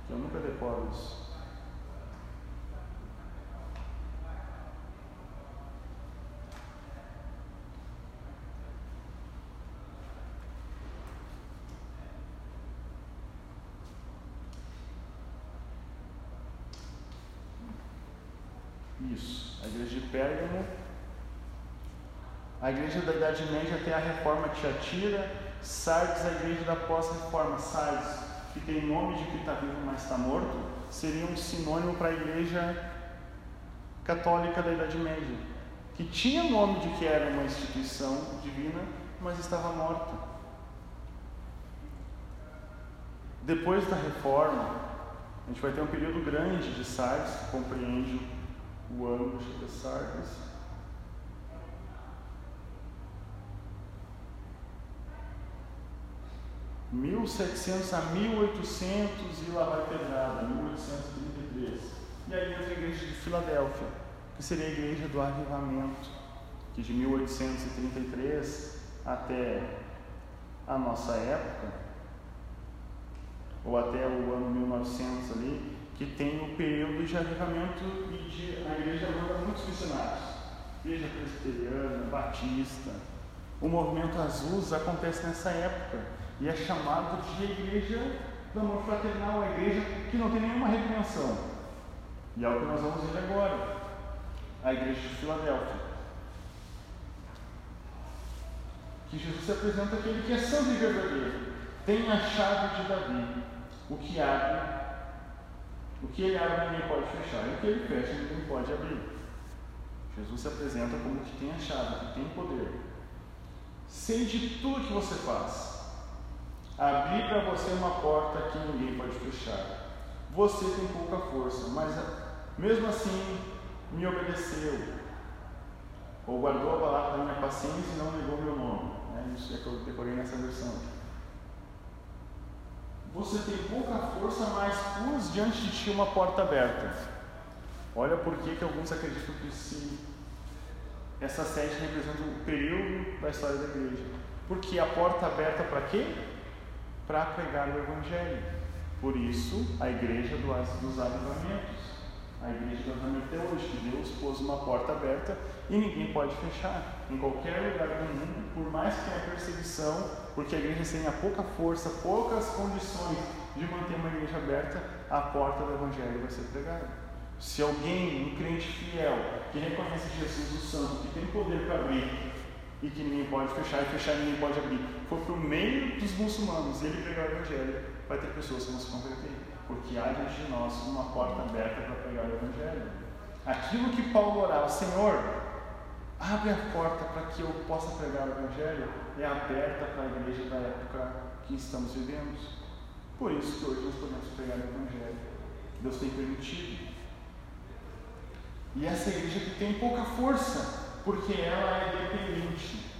Eu nunca decoro isso. Isso. A igreja de Pérgamo. A igreja da Idade Média tem a reforma Tiatira. Sardes, a igreja da pós-reforma. Sardes, que tem nome de que está vivo, mas está morto, seria um sinônimo para a igreja católica da Idade Média. Que tinha nome de que era uma instituição divina, mas estava morta. Depois da reforma, a gente vai ter um período grande de Sardes, que compreende o ano de Sardes. Mil setecentos a mil oitocentos e lá vai pedrada, mil oitocentos e trinta e três. E aí entra a igreja de Filadélfia, que seria a igreja do avivamento, que de 1833 até a nossa época, ou até o ano 1900 ali, que tem o período de avivamento e de, a igreja manda muitos missionários. Igreja presbiteriana, batista. O movimento Azusa acontece nessa época e é chamado de igreja do amor fraternal, a igreja que não tem nenhuma redenção. E é o que nós vamos ver agora. A igreja de Filadélfia. que Jesus se apresenta aquele que é santo e verdadeiro, tem a chave de Davi, o que abre, o que ele abre ninguém pode fechar, e o que ele fecha ninguém pode abrir. Jesus se apresenta como que tem a chave, que tem poder. Sei de tudo que você faz. Abri para você uma porta que ninguém pode fechar. Você tem pouca força, mas mesmo assim me obedeceu. Ou guardou a palavra da minha paciência e não negou meu nome. É isso que eu decorei nessa versão. Você tem pouca força, mas pus diante de ti uma porta aberta. Olha por que, alguns acreditam que se essa sede representa um período da história da igreja. Porque a porta aberta para quê? Para pregar o Evangelho. Por isso, a igreja dos avivamentos. A igreja do avivamento até hoje, Deus pôs uma porta aberta e ninguém pode fechar. Em qualquer lugar do mundo, por mais que tenha perseguição, porque a igreja tenha pouca força, poucas condições de manter uma igreja aberta, a porta do Evangelho vai ser pregada. Se alguém, um crente fiel, que reconhece Jesus o Santo, que tem poder para abrir e que ninguém pode fechar e fechar ninguém pode abrir, for para o meio dos muçulmanos e ele pregar o Evangelho, vai ter pessoas que vão se converter, porque há diante de nós uma porta aberta para pregar o Evangelho. Aquilo que Paulo orava, Senhor, abre a porta para que eu possa pregar o Evangelho, é aberta para a igreja da época que estamos vivendo. Por isso que hoje nós podemos pregar o Evangelho. Deus tem permitido. E essa igreja que tem pouca força, porque ela é dependente.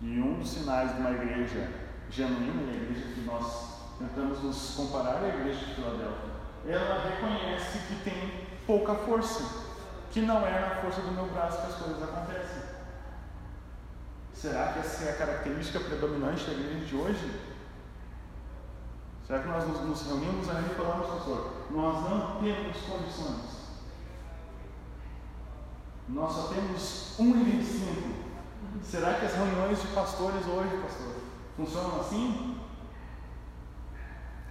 E um dos sinais de uma igreja genuína, a igreja que nós tentamos nos comparar à igreja de Filadélfia, ela reconhece que tem pouca força, que não é na força do meu braço que as coisas acontecem. Será que essa é a característica predominante da igreja de hoje? Será que nós nos, reunimos ali e falamos, pastor, nós não temos condições nós só temos 1,25. Será que as reuniões de pastores hoje, pastor, funcionam assim?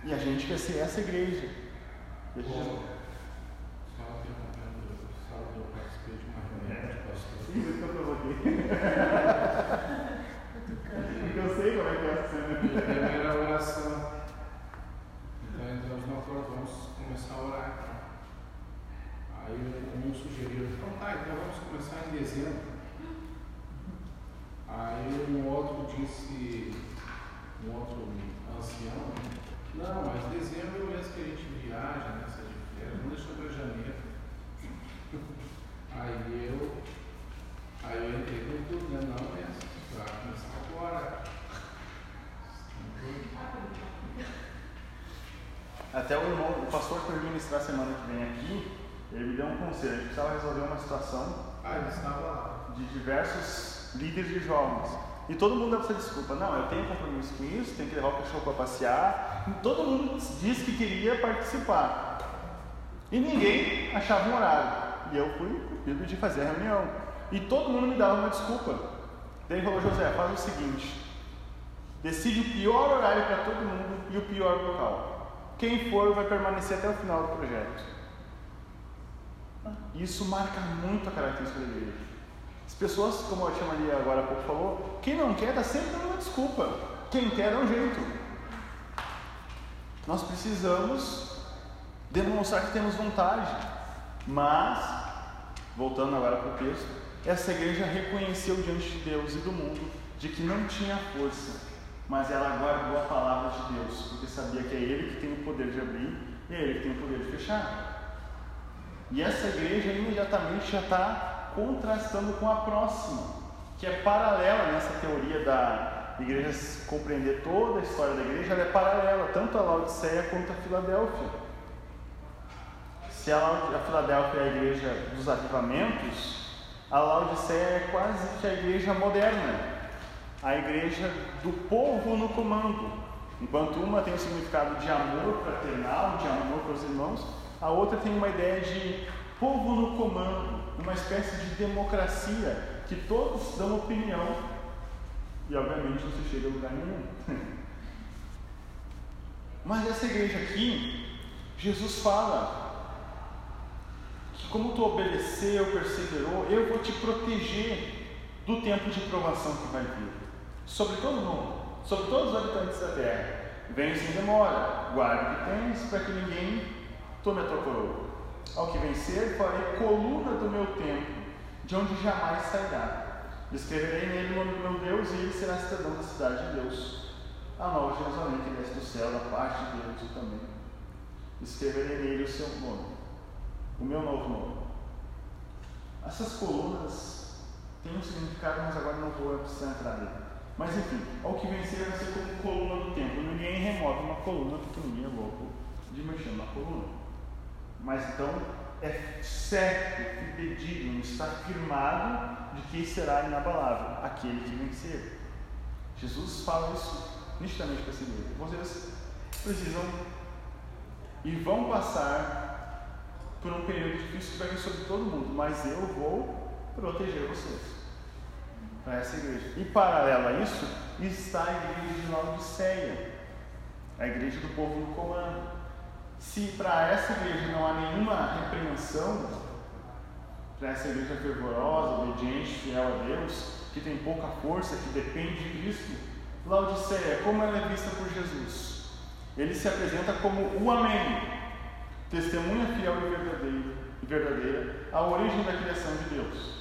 E a gente quer ser essa igreja. Bom, só interrompendo, sábado eu participei de uma reunião que eu provoquei. Porque eu sei como é que é a cena. Primeira oração. Então, então nós vamos começar a orar. Aí um sugeriu, então tá, então vamos começar em dezembro. Aí um outro disse, um outro ancião, não, mas dezembro é o mês que a gente viaja nessa de férias, vamos deixar para janeiro. Aí eu, aí eu entrei no tudo, né? Não, é para começar agora. Até o irmão, o pastor que vai ministrar semana que vem aqui, ele me deu um conselho. A gente precisava resolver uma situação Ah, estava de diversos líderes de jovens. E todo mundo dá essa desculpa. Não, eu tenho compromisso com isso, tenho que levar o cachorro para passear. E todo mundo disse que queria participar. E ninguém achava um horário. E eu fui cupido de fazer a reunião. E todo mundo me dava uma desculpa. Daí falou, José, faz o seguinte. Decide o pior horário para todo mundo e o pior local. Quem for vai permanecer até o final do projeto. Isso marca muito a característica da igreja. As pessoas, como a tia Maria agora há pouco falou, quem não quer está sempre dando uma desculpa. Quem quer dá um jeito. Nós precisamos demonstrar que temos vontade. Mas, voltando agora para o texto, essa igreja reconheceu diante de Deus e do mundo de que não tinha força, mas ela guardou a palavra de Deus, porque sabia que é Ele que tem o poder de abrir e é Ele que tem o poder de fechar. E essa igreja imediatamente já está contrastando com a próxima, que é paralela nessa teoria da igreja compreender toda a história da igreja, ela é paralela tanto a Laodiceia quanto a Filadélfia. Se a, Filadélfia é a igreja dos avivamentos, a Laodiceia é quase que a igreja moderna, a igreja do povo no comando. Enquanto uma tem o significado de amor fraternal, de amor para os irmãos, a outra tem uma ideia de povo no comando, uma espécie de democracia que todos dão opinião e, obviamente, não se chega a lugar nenhum. [laughs] Mas essa igreja aqui, Jesus fala como tu obedeceu, perseverou, eu vou te proteger. do tempo de provação que vai vir sobre todo mundo, sobre todos os habitantes da terra. Vem sem demora, guarde o que tens, para que ninguém tome a tua coroa. Ao que vencer, farei coluna do meu templo, de onde jamais sairá. Escreverei nele o nome do meu Deus, e ele será cidadão da cidade de Deus, a nova Jerusalém que desce do céu, da parte de Deus e também. Escreverei nele o seu nome, o meu novo nome. Essas colunas têm um significado, mas agora não vou precisar entrar nele. Mas enfim, ao que vencer vai ser como coluna do templo. Ninguém remove uma coluna pequenininha, louco, de mexer na coluna. Mas então é certo, fidedigno, está firmado de que será inabalável aquele que vencer. Jesus fala isso nitidamente para si mesmo. Vocês precisam e vão passar por um período difícil que vai vir sobre todo mundo, mas eu vou proteger vocês para essa igreja. E paralelo a isso está a igreja de Laodiceia, a igreja do povo no comando. Se para essa igreja não há nenhuma repreensão, para essa igreja fervorosa, obediente, fiel a Deus, que tem pouca força, que depende de Cristo, Laodiceia, como ela é vista por Jesus? Ele se apresenta como o Amém, testemunha fiel e verdadeira, a origem da criação de Deus.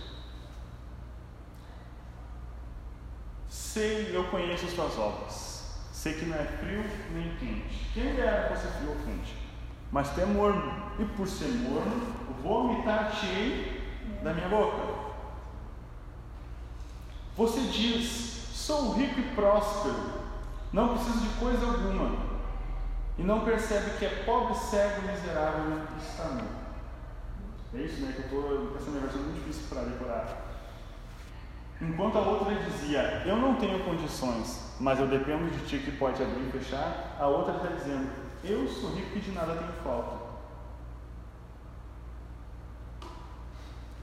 Sei, eu conheço as tuas obras. Sei que não é frio nem quente. Quem dera fosse frio ou quente. Mas tu é morno. E por ser morno, vomitar-te da minha boca. Você diz: Sou rico e próspero. Não preciso de coisa alguma. E não percebe que é pobre, cego, miserável e está nu. É isso, né? Que eu estou pensando em versão muito difícil para decorar. Enquanto a outra dizia, eu não tenho condições, mas eu dependo de ti que pode abrir e fechar, a outra está dizendo, eu sou rico e de nada tenho falta.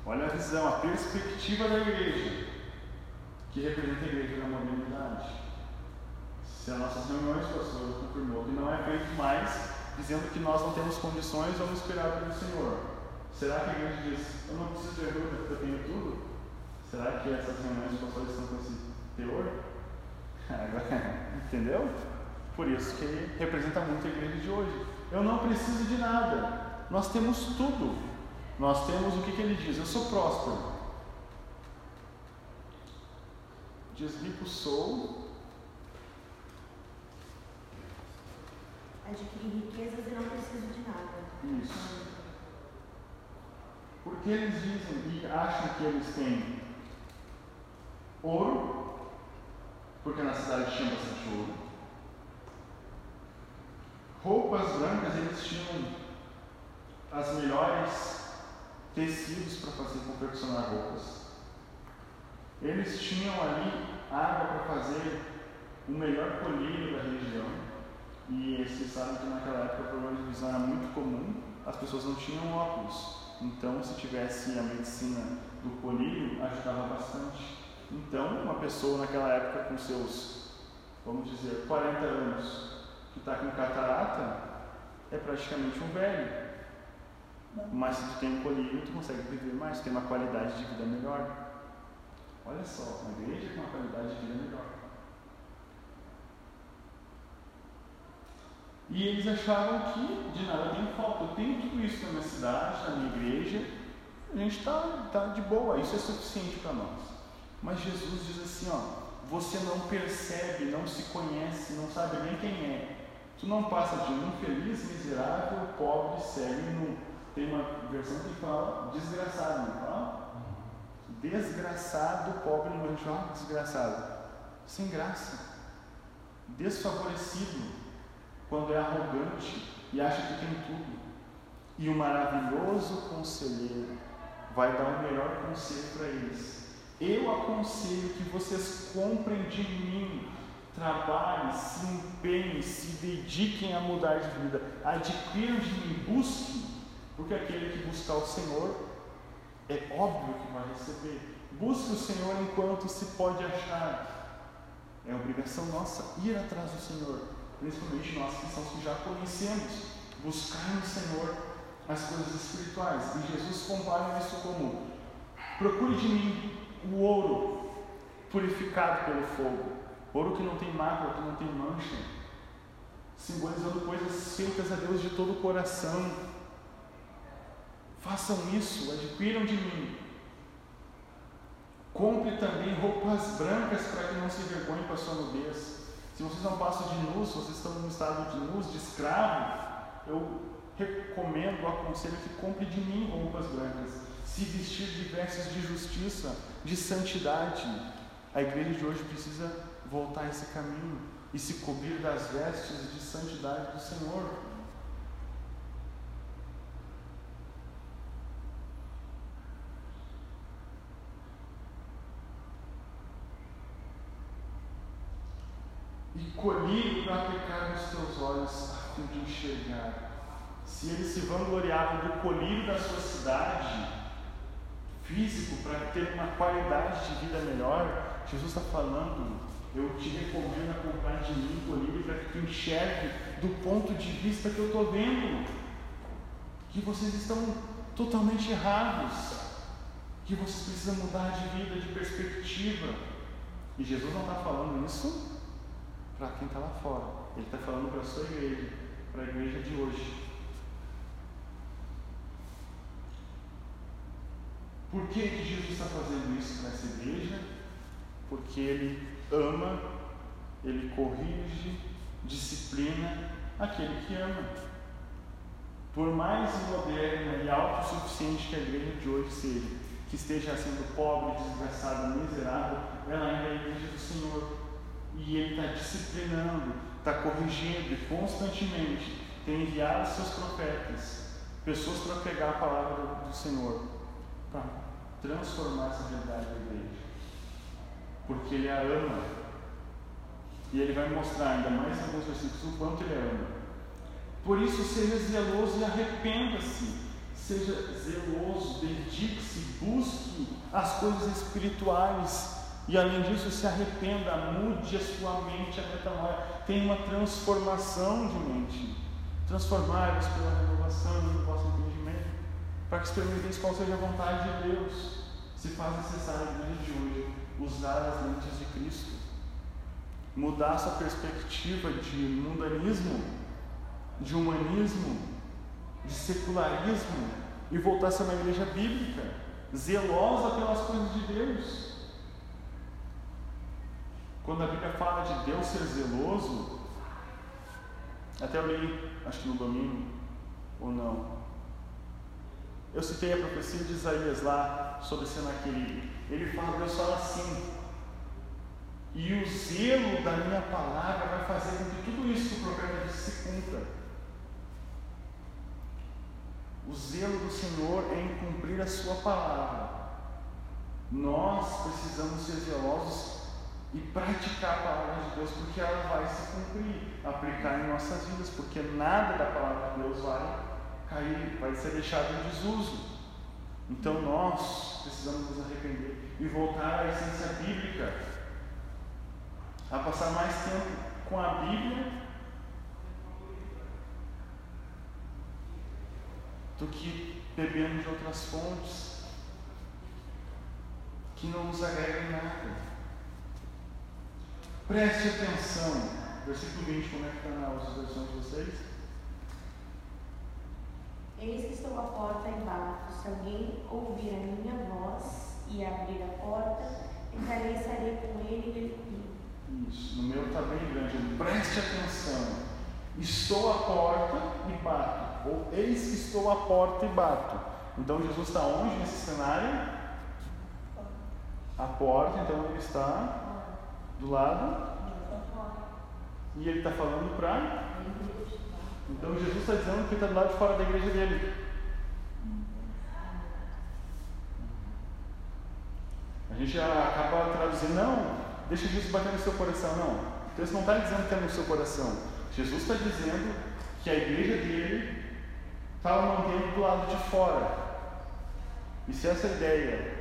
Olha a visão, a perspectiva da igreja, que representa a igreja da modernidade. Se as nossas reuniões, pastor, confirmou que não é feito mais dizendo que nós não temos condições, vamos esperar pelo Senhor. Será que a igreja diz, eu não preciso de ajuda porque eu tenho tudo? Será que essas reuniões pastorais estão com esse teor? [laughs] Entendeu? Por isso que representa muito a igreja de hoje. Eu não preciso de nada. Nós temos tudo. Nós temos o que, que ele diz? Eu sou próspero. Diz rico sou. Adquirir riquezas e não preciso de nada. Isso. Porque eles dizem e acham que eles têm ouro, porque na cidade tinha bastante ouro. Roupas brancas, eles tinham as melhores tecidos para fazer confeccionar roupas. Eles tinham ali água para fazer o melhor colírio da região. E vocês sabem que naquela época o problema de visão era muito comum, as pessoas não tinham óculos. Então, se tivesse a medicina do colírio, ajudava bastante. Então, uma pessoa naquela época com seus, vamos dizer, 40 anos, que está com catarata, é praticamente um velho. Mas se tu tem um colírio, tu consegue viver mais, tem uma qualidade de vida melhor. Olha só, uma igreja com uma qualidade de vida melhor. E eles achavam que de nada tem falta. Eu tenho tudo isso na minha cidade, na minha igreja, a gente está tá de boa, isso é suficiente para nós. Mas Jesus diz assim: ó, você não percebe, não se conhece, não sabe nem quem é. Tu não passa de um infeliz, miserável, pobre, cego e nu. Tem uma versão que fala desgraçado, não fala? Desgraçado, pobre, gente fala desgraçado. Sem graça. Desfavorecido. Quando é arrogante e acha que tem tudo. E o maravilhoso conselheiro vai dar o melhor conselho para eles eu aconselho que vocês comprem de mim, trabalhem, se empenhem, se dediquem a mudar de vida, adquiram de mim, busquem, porque aquele que buscar o Senhor é óbvio que vai receber. Busque o Senhor enquanto se pode achar. É obrigação nossa ir atrás do Senhor, principalmente nós cristãos que já conhecemos. Buscar no Senhor as coisas espirituais. E Jesus compara isso como: procure de mim o ouro purificado pelo fogo. Ouro que não tem mácula, que não tem mancha, simbolizando coisas feitas a Deus de todo o coração. Façam isso, adquiram de mim. Compre também roupas brancas para que não se envergonhe com a sua nudez. Se vocês não passam de nus, se vocês estão no estado de nus, de escravo, eu recomendo, aconselho que compre de mim roupas brancas. Se vestir de vestes de justiça, de santidade. A igreja de hoje precisa voltar a esse caminho e se cobrir das vestes de santidade do Senhor. E colírio para aplicar nos teus olhos a fim de enxergar. Se eles se vangloriavam do colírio da sua cidade, físico, para ter uma qualidade de vida melhor, Jesus está falando eu te recomendo a comprar de mim o livro para que tu enxergue do ponto de vista que eu estou vendo. Que vocês estão totalmente errados. Que vocês precisam mudar de vida, de perspectiva. E Jesus não está falando isso para quem está lá fora. Ele está falando para a sua igreja, para a igreja de hoje. Por que, Jesus está fazendo isso para essa igreja? Porque ele ama, ele corrige, disciplina aquele que ama. Por mais moderna e autossuficiente que a igreja de hoje seja, que esteja sendo pobre, desgraçada, miserável, ela ainda é a igreja do Senhor. E Ele está disciplinando, está corrigindo e constantemente tem enviado seus profetas, pessoas para pegar a palavra do Senhor, para transformar essa realidade da igreja porque ele a ama. E ele vai mostrar ainda mais em alguns versículos o quanto ele ama. Por isso, seja zeloso e arrependa-se. Seja zeloso, dedique-se, busque as coisas espirituais. E além disso, se arrependa, mude a sua mente, a metanoia. Tenha uma transformação de mente. Transformar-vos pela renovação do vosso entendimento, para que experimenteis qual seja a vontade de Deus. Se faz necessário dia de hoje usar as lentes de Cristo, mudar sua perspectiva de mundanismo, de humanismo, de secularismo e voltar a ser uma igreja bíblica, zelosa pelas coisas de Deus. Quando a Bíblia fala de Deus ser zeloso, até eu li, acho que no domingo, ou não. Eu citei a profecia de Isaías lá sobre Senaqueribe. Ele fala, Deus fala assim. E o zelo da minha palavra vai fazer com que tudo isso que o disse se cumpra. O zelo do Senhor é em cumprir a sua palavra. Nós precisamos ser zelosos e praticar a palavra de Deus, porque ela vai se cumprir, aplicar em nossas vidas, porque nada da palavra de Deus vai cair, vai ser deixado em desuso. Então nós precisamos nos arrepender e voltar à essência bíblica, a passar mais tempo com a Bíblia do que bebendo de outras fontes que não nos agregam nada. Preste atenção, versículo 20, como é que está nas versões de vocês? Eis que estou à porta e bato. Se alguém ouvir a minha voz e abrir a porta, entrarei e estarei com ele e ele comigo. Isso, no meu está bem grande. Preste atenção. Estou à porta e bato. Ou eis que estou à porta e bato. Então Jesus está onde nesse cenário? A porta, então ele está do lado. E ele está falando para então Jesus está dizendo que está do lado de fora da igreja dele. A gente acaba traduzindo, não, deixa Jesus bater no seu coração. Não, o texto não está dizendo que é no seu coração. Jesus está dizendo que a igreja dele está mantendo do lado de fora. E se essa ideia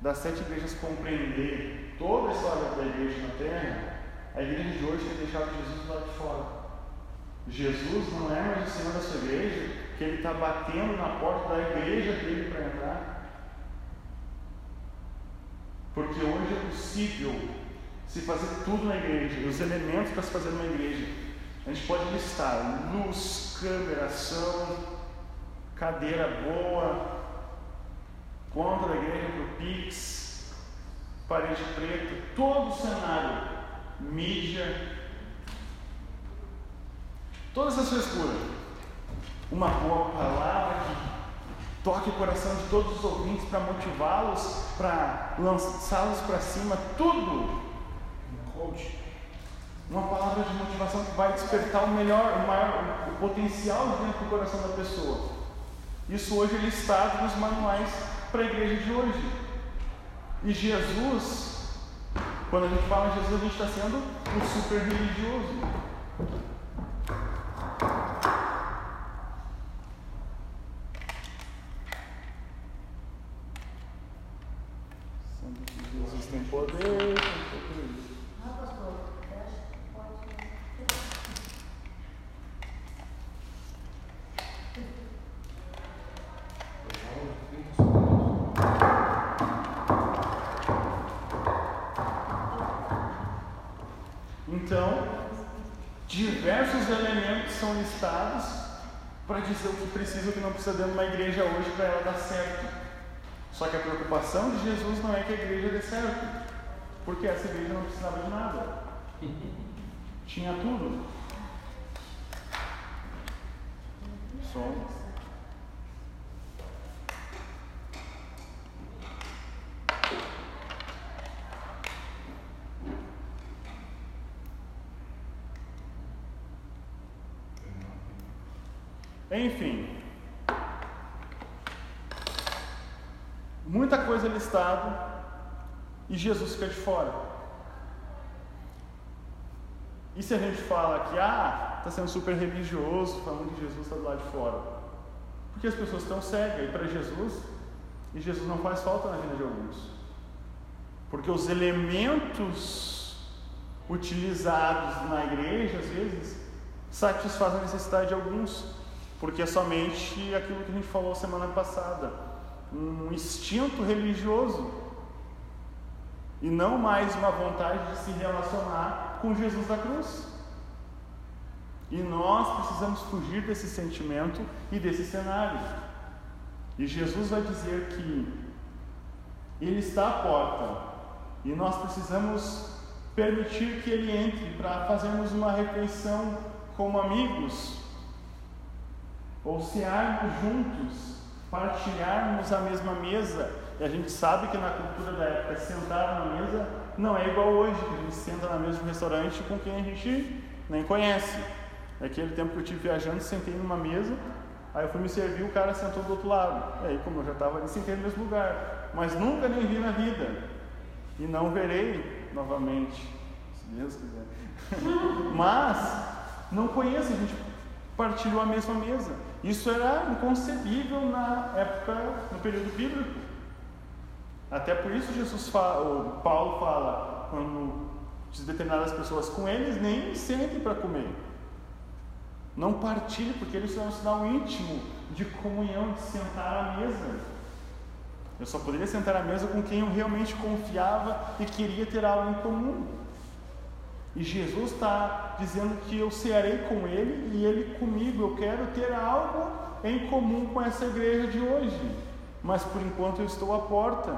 das sete igrejas compreender toda a história da igreja na terra, a igreja de hoje tem deixado Jesus lado de fora. Jesus não é mais o Senhor da sua igreja, que Ele está batendo na porta da igreja dele para entrar. Porque hoje o possível se fazer tudo na igreja, os elementos para se fazer numa igreja. A gente pode listar luz, câmera, ação, cadeira boa, conta da igreja para o Pix, parede preta, todo o cenário, mídia, todas essas frescuras. Uma boa palavra que toque o coração de todos os ouvintes para motivá-los, para lançá-los para cima, tudo. Um coach. Uma palavra de motivação que vai despertar o melhor, o maior, o potencial dentro do coração da pessoa. Isso hoje é listado nos manuais para a igreja de hoje. E Jesus, quando a gente fala em Jesus, a gente está sendo um super religioso. Jesus tem poder, tem poder. Então, diversos elementos são listados para dizer o que precisa o que não precisa dentro de uma igreja hoje para ela dar certo. Só que a preocupação de Jesus não é que a igreja dê certo, porque essa igreja não precisava de nada. [laughs] Tinha tudo. Só Enfim, muita coisa listada e Jesus fica de fora. E se a gente fala que ah, está sendo super religioso, falando que Jesus está do lado de fora? Porque as pessoas estão cegas para Jesus, e Jesus não faz falta na vida de alguns. Porque os elementos utilizados na igreja, às vezes, satisfazem a necessidade de alguns porque é somente aquilo que a gente falou semana passada, um instinto religioso e não mais uma vontade de se relacionar com Jesus da cruz. E nós precisamos fugir desse sentimento e desse cenário. E Jesus vai dizer que Ele está à porta e nós precisamos permitir que Ele entre para fazermos uma refeição como amigos ou cearmos juntos, partilharmos a mesma mesa. E a gente sabe que na cultura da época sentar na mesa não é igual hoje, que a gente senta na mesa de restaurante com quem a gente nem conhece. Naquele tempo que eu estive viajando, sentei numa mesa, aí eu fui me servir, o cara sentou do outro lado. E aí, como eu já estava ali, sentei no mesmo lugar. Mas nunca nem vi na vida. E não verei novamente, se Deus quiser. [laughs] Mas não conheço, a gente partilhou a mesma mesa. Isso era inconcebível na época, no período bíblico. Até por isso Jesus fala, Paulo fala, quando diz determinadas pessoas com eles, nem sentem para comer. Não partilhe, porque eles são um sinal íntimo de comunhão, de sentar à mesa. Eu só poderia sentar à mesa com quem eu realmente confiava e queria ter algo em comum. E Jesus está dizendo que eu cearei com Ele e Ele comigo. Eu quero ter algo em comum com essa igreja de hoje. Mas por enquanto eu estou à porta.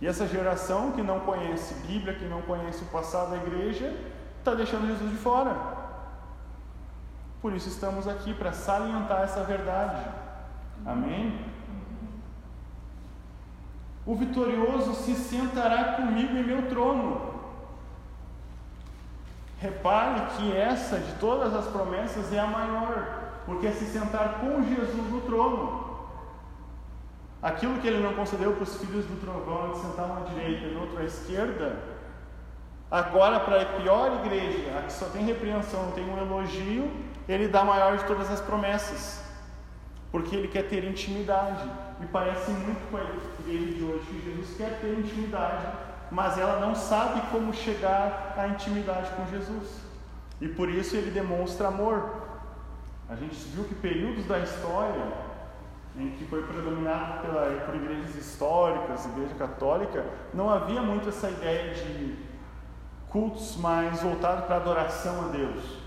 E essa geração que não conhece Bíblia, que não conhece o passado da igreja, está deixando Jesus de fora. Por isso estamos aqui para salientar essa verdade. Amém? O vitorioso se sentará comigo em meu trono. Repare que essa de todas as promessas é a maior, porque é se sentar com Jesus no trono. Aquilo que ele não concedeu para os filhos do trovão de sentar uma à direita e no outro à esquerda, agora para a pior igreja, a que só tem repreensão, tem um elogio, ele dá a maior de todas as promessas, porque ele quer ter intimidade. E parece muito com a igreja de hoje que Jesus quer ter intimidade mas ela não sabe como chegar à intimidade com Jesus. E por isso ele demonstra amor. A gente viu que períodos da história em que foi predominado pela, por igrejas históricas, igreja católica, não havia muito essa ideia de cultos mais voltados para adoração a Deus.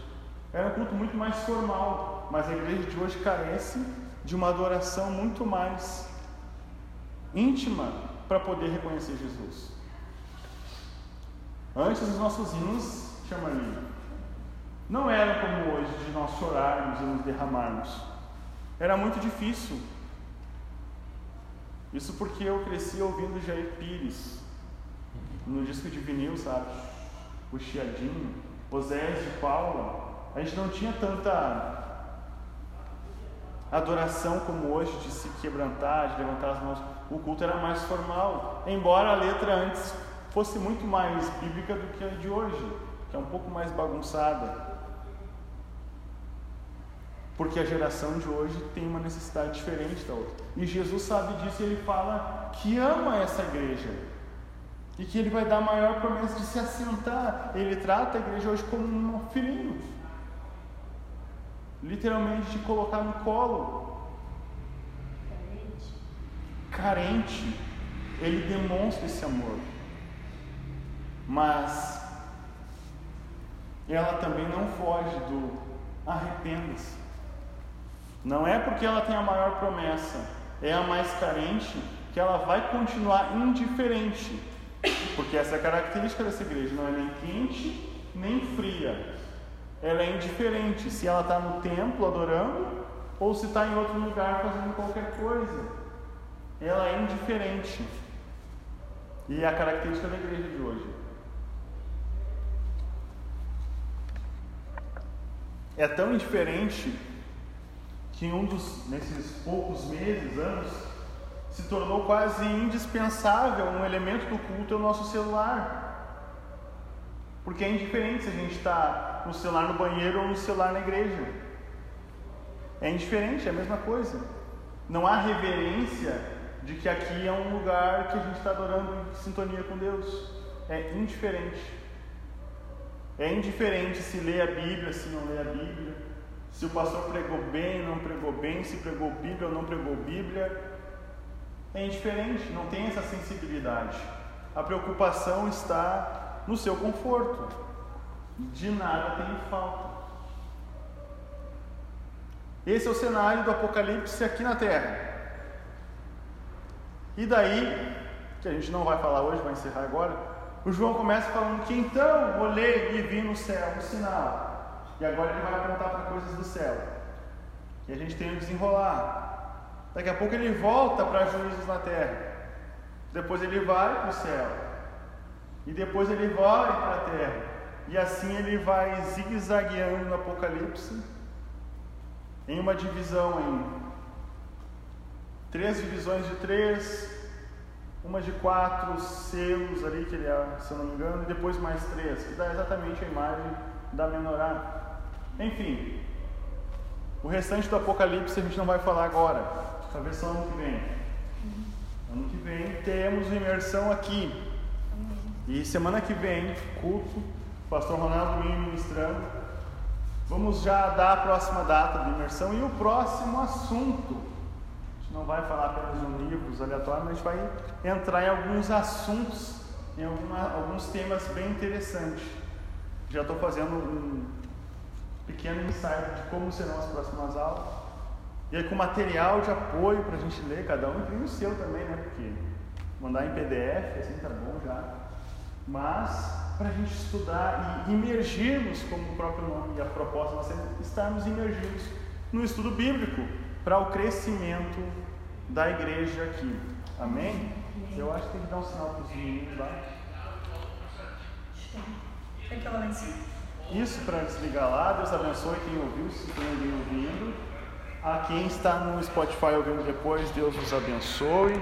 Era um culto muito mais formal, mas a igreja de hoje carece de uma adoração muito mais íntima para poder reconhecer Jesus. Antes os nossos hinos, chama não eram como hoje de nós chorarmos e nos derramarmos. Era muito difícil isso porque eu cresci ouvindo Jair Pires no disco de vinil, sabe? O Chiadinho, Oséias de Paula. A gente não tinha tanta adoração como hoje de se quebrantar, de levantar as mãos. O culto era mais formal, embora a letra antes fosse muito mais bíblica do que a de hoje, que é um pouco mais bagunçada. Porque a geração de hoje tem uma necessidade diferente da outra. E Jesus sabe disso e ele fala que ama essa igreja. E que ele vai dar a maior promessa de se assentar. Ele trata a igreja hoje como um filhinho. Literalmente de colocar no colo. Carente. Ele demonstra esse amor. Mas ela também não foge do arrependa-se. Não é porque ela tem a maior promessa, é a mais carente, que ela vai continuar indiferente. Porque essa é a característica dessa igreja, não é nem quente nem fria. Ela é indiferente se ela está no templo adorando ou se está em outro lugar fazendo qualquer coisa. Ela é indiferente. E é a característica da igreja de hoje. É tão indiferente que um dos, nesses poucos meses, anos, se tornou quase indispensável um elemento do culto é o nosso celular. Porque é indiferente se a gente está no celular no banheiro ou no celular na igreja. É indiferente, é a mesma coisa. Não há reverência de que aqui é um lugar que a gente está adorando em sintonia com Deus. É indiferente. É indiferente se lê a Bíblia, se não lê a Bíblia se o pastor pregou bem, não pregou bem, se pregou Bíblia ou não pregou Bíblia. É indiferente, não tem essa sensibilidade. A preocupação está no seu conforto. De nada tem falta. Esse é o cenário do Apocalipse aqui na Terra. E daí, que a gente não vai falar hoje, vai encerrar agora, o João começa falando que então olhei e vi no céu um sinal e agora ele vai apontar para coisas do céu. E a gente tem o desenrolar. Daqui a pouco ele volta para juízos na terra. Depois ele vai para o céu. E depois ele vai para a terra. E assim ele vai zigue-zagueando no Apocalipse em uma divisão em três divisões de três, uma de quatro selos ali, que ele, se eu não me engano, e depois mais três, que dá exatamente a imagem da menorá. Enfim, o restante do Apocalipse a gente não vai falar agora, talvez só ano que vem. Ano que vem temos imersão aqui. E semana que vem, culto, pastor Ronaldo me ministrando. Vamos já dar a próxima data de imersão e o próximo assunto. Não vai falar apenas de livros aleatórios, mas vai entrar em alguns assuntos, em alguma, alguns temas bem interessantes. Já estou fazendo um pequeno ensaio de como serão as próximas aulas. E aí com material de apoio para a gente ler, cada um imprime o seu também, né? Porque mandar em PDF, assim tá bom já. Mas para a gente estudar e imergirmos, como o próprio nome e a proposta ser, estarmos imergidos no estudo bíblico para o crescimento da igreja aqui. Amém? Eu acho que tem que dar um sinal para os meninos lá. Tem que ela lá em cima? Isso para desligar lá. Deus abençoe quem ouviu, se tem alguém ouvindo. A quem está no Spotify ouvindo depois, Deus nos abençoe.